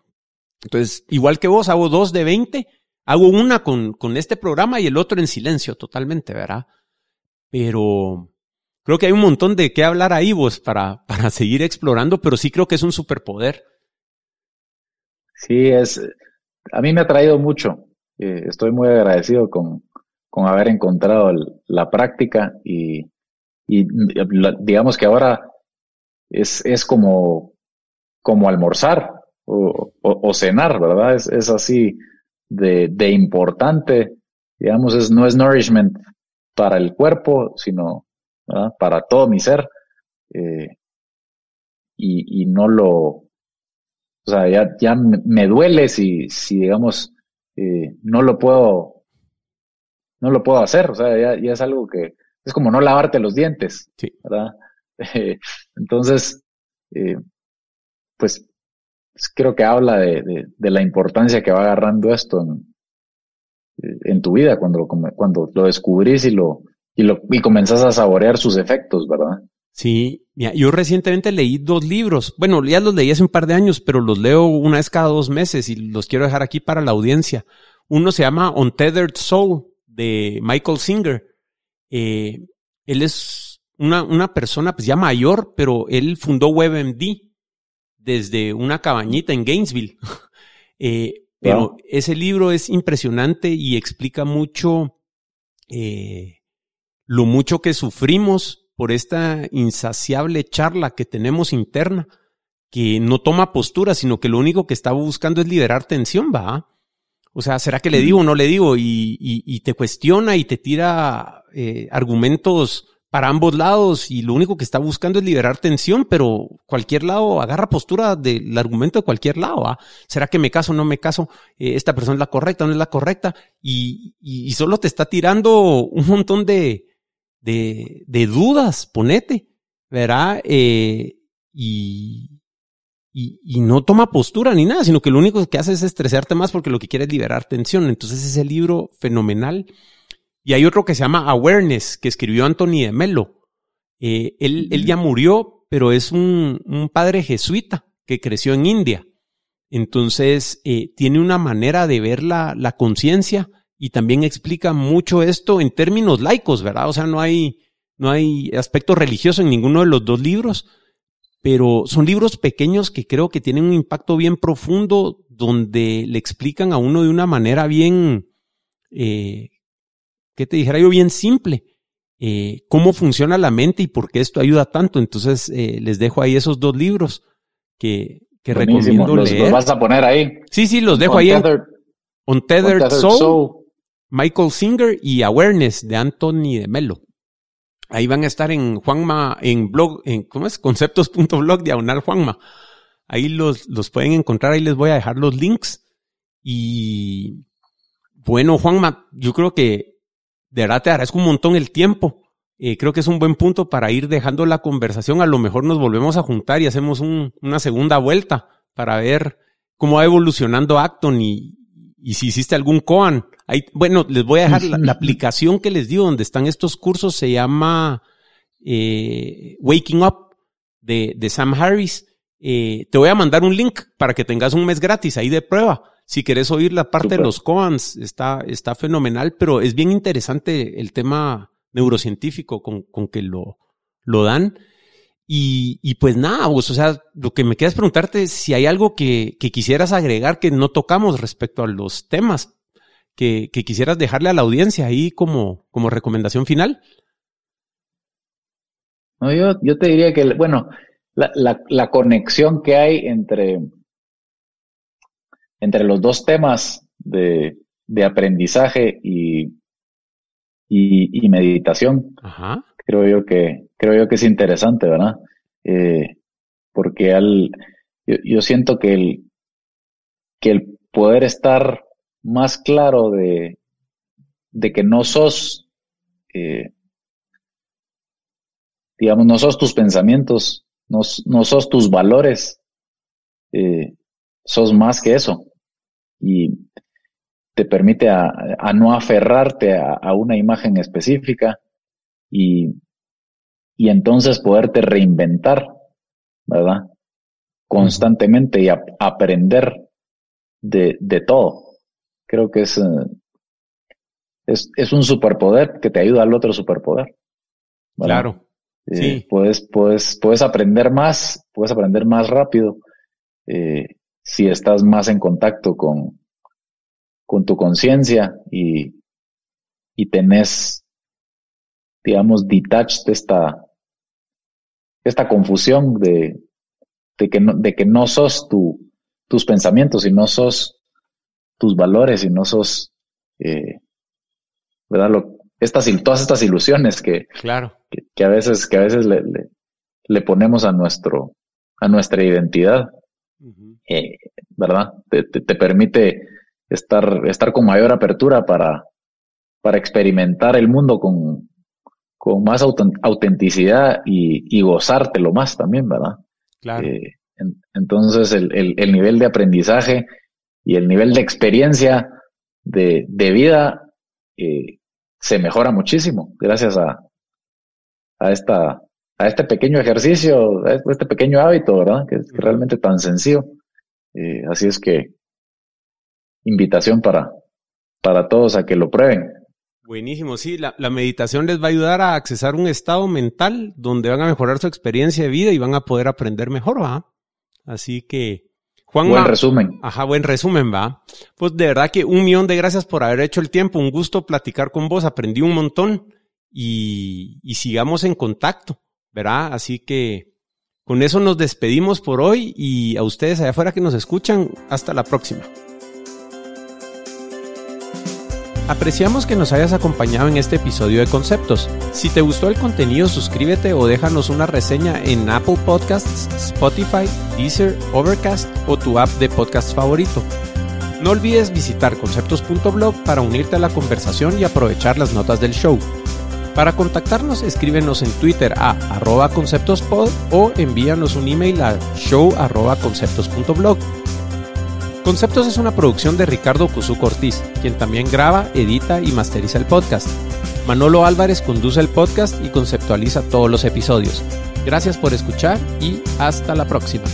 Entonces, igual que vos, hago dos de 20, hago una con, con este programa y el otro en silencio totalmente, ¿verdad? Pero creo que hay un montón de qué hablar ahí vos para, para seguir explorando, pero sí creo que es un superpoder. Sí, es, a mí me ha traído mucho. Eh, estoy muy agradecido con, con haber encontrado la práctica y, y la, digamos que ahora es, es como, como almorzar o, o, o cenar, ¿verdad? Es, es así de, de importante, digamos, es, no es nourishment para el cuerpo, sino ¿verdad? para todo mi ser. Eh, y, y no lo, o sea, ya, ya me duele si, si digamos, eh, no lo puedo, no lo puedo hacer, o sea, ya, ya es algo que es como no lavarte los dientes, sí. ¿verdad? Eh, entonces, eh, pues creo que habla de, de, la importancia que va agarrando esto en, en tu vida cuando, cuando lo descubrís y lo, y lo, y comenzás a saborear sus efectos, ¿verdad? Sí, yo recientemente leí dos libros. Bueno, ya los leí hace un par de años, pero los leo una vez cada dos meses y los quiero dejar aquí para la audiencia. Uno se llama Untethered Soul de Michael Singer. Eh, él es una, una persona pues ya mayor, pero él fundó WebMD desde una cabañita en Gainesville. eh, pero wow. ese libro es impresionante y explica mucho eh, lo mucho que sufrimos por esta insaciable charla que tenemos interna, que no toma postura, sino que lo único que está buscando es liberar tensión, va. O sea, ¿será que le digo o no le digo? Y, y, y te cuestiona y te tira eh, argumentos para ambos lados y lo único que está buscando es liberar tensión, pero cualquier lado agarra postura del argumento de cualquier lado. ¿ah? ¿Será que me caso o no me caso? Eh, ¿Esta persona es la correcta o no es la correcta? Y, y, solo te está tirando un montón de, de, dudas, ponete, ¿verdad? Eh, y, y, y, no toma postura ni nada, sino que lo único que hace es estresarte más porque lo que quiere es liberar tensión. Entonces ese libro fenomenal. Y hay otro que se llama Awareness, que escribió Anthony de Melo. Eh, él, él, ya murió, pero es un, un, padre jesuita que creció en India. Entonces, eh, tiene una manera de ver la, la conciencia y también explica mucho esto en términos laicos, ¿verdad? O sea, no hay, no hay aspecto religioso en ninguno de los dos libros, pero son libros pequeños que creo que tienen un impacto bien profundo donde le explican a uno de una manera bien, eh, ¿qué te dijera yo? Bien simple. Eh, cómo funciona la mente y por qué esto ayuda tanto. Entonces, eh, les dejo ahí esos dos libros que, que recomiendo los, leer. ¿Los vas a poner ahí? Sí, sí, los dejo ahí. Untethered Soul, Soul, Michael Singer y Awareness de Anthony de Melo. Ahí van a estar en Juanma, en blog, en, ¿cómo es? Conceptos.blog diagonal Juanma. Ahí los, los pueden encontrar, ahí les voy a dejar los links. Y bueno, Juanma, yo creo que de verdad te agradezco un montón el tiempo. Eh, creo que es un buen punto para ir dejando la conversación. A lo mejor nos volvemos a juntar y hacemos un, una segunda vuelta para ver cómo va evolucionando Acton y, si hiciste algún Coan. Bueno, les voy a dejar la, la, aplicación que les digo donde están estos cursos, se llama eh, Waking Up de, de Sam Harris. Eh, te voy a mandar un link para que tengas un mes gratis ahí de prueba. Si querés oír la parte de los koans, está, está fenomenal, pero es bien interesante el tema neurocientífico con, con que lo, lo dan. Y, y pues nada, vos, o sea, lo que me queda es preguntarte si hay algo que, que quisieras agregar que no tocamos respecto a los temas que, que quisieras dejarle a la audiencia ahí como, como recomendación final. No, yo, yo te diría que, bueno, la, la, la conexión que hay entre, entre los dos temas de, de aprendizaje y, y, y meditación, Ajá. creo yo que, creo yo que es interesante, ¿verdad? Eh, porque al, yo, yo, siento que el, que el poder estar más claro de, de que no sos, eh, digamos, no sos tus pensamientos, no, no sos tus valores, eh, sos más que eso. Y te permite a, a no aferrarte a, a, una imagen específica y, y entonces poderte reinventar, ¿verdad? Constantemente y a, aprender de, de, todo. Creo que es, es, es, un superpoder que te ayuda al otro superpoder. ¿verdad? Claro. Eh, sí. puedes, puedes, puedes aprender más, puedes aprender más rápido eh, si estás más en contacto con, con tu conciencia y, y tenés, digamos, detached de esta, esta confusión de, de, que no, de que no sos tu, tus pensamientos y no sos tus valores y no sos, eh, ¿verdad? Lo, estas, todas estas ilusiones que, claro. que, que a veces, que a veces le, le, le, ponemos a nuestro, a nuestra identidad, uh -huh. Eh, ¿verdad? Te, te, te, permite estar, estar con mayor apertura para, para experimentar el mundo con, con más autenticidad y, y gozártelo más también, ¿verdad? Claro. Eh, en, entonces el, el, el, nivel de aprendizaje y el nivel de experiencia de, de vida eh, se mejora muchísimo gracias a, a esta a este pequeño ejercicio, a este pequeño hábito, ¿verdad? Que es realmente tan sencillo. Eh, así es que invitación para, para todos a que lo prueben. Buenísimo, sí, la, la, meditación les va a ayudar a accesar un estado mental donde van a mejorar su experiencia de vida y van a poder aprender mejor, ¿va? Así que, Juan. Buen resumen. Ajá, buen resumen, va. Pues de verdad que un millón de gracias por haber hecho el tiempo, un gusto platicar con vos, aprendí un montón y, y sigamos en contacto, ¿verdad? Así que con eso nos despedimos por hoy y a ustedes allá afuera que nos escuchan, hasta la próxima. Apreciamos que nos hayas acompañado en este episodio de Conceptos. Si te gustó el contenido, suscríbete o déjanos una reseña en Apple Podcasts, Spotify, Deezer, Overcast o tu app de podcast favorito. No olvides visitar conceptos.blog para unirte a la conversación y aprovechar las notas del show. Para contactarnos, escríbenos en Twitter a arroba conceptospod o envíanos un email a show arroba. Conceptos es una producción de Ricardo Cuzuco Ortiz, quien también graba, edita y masteriza el podcast. Manolo Álvarez conduce el podcast y conceptualiza todos los episodios. Gracias por escuchar y hasta la próxima.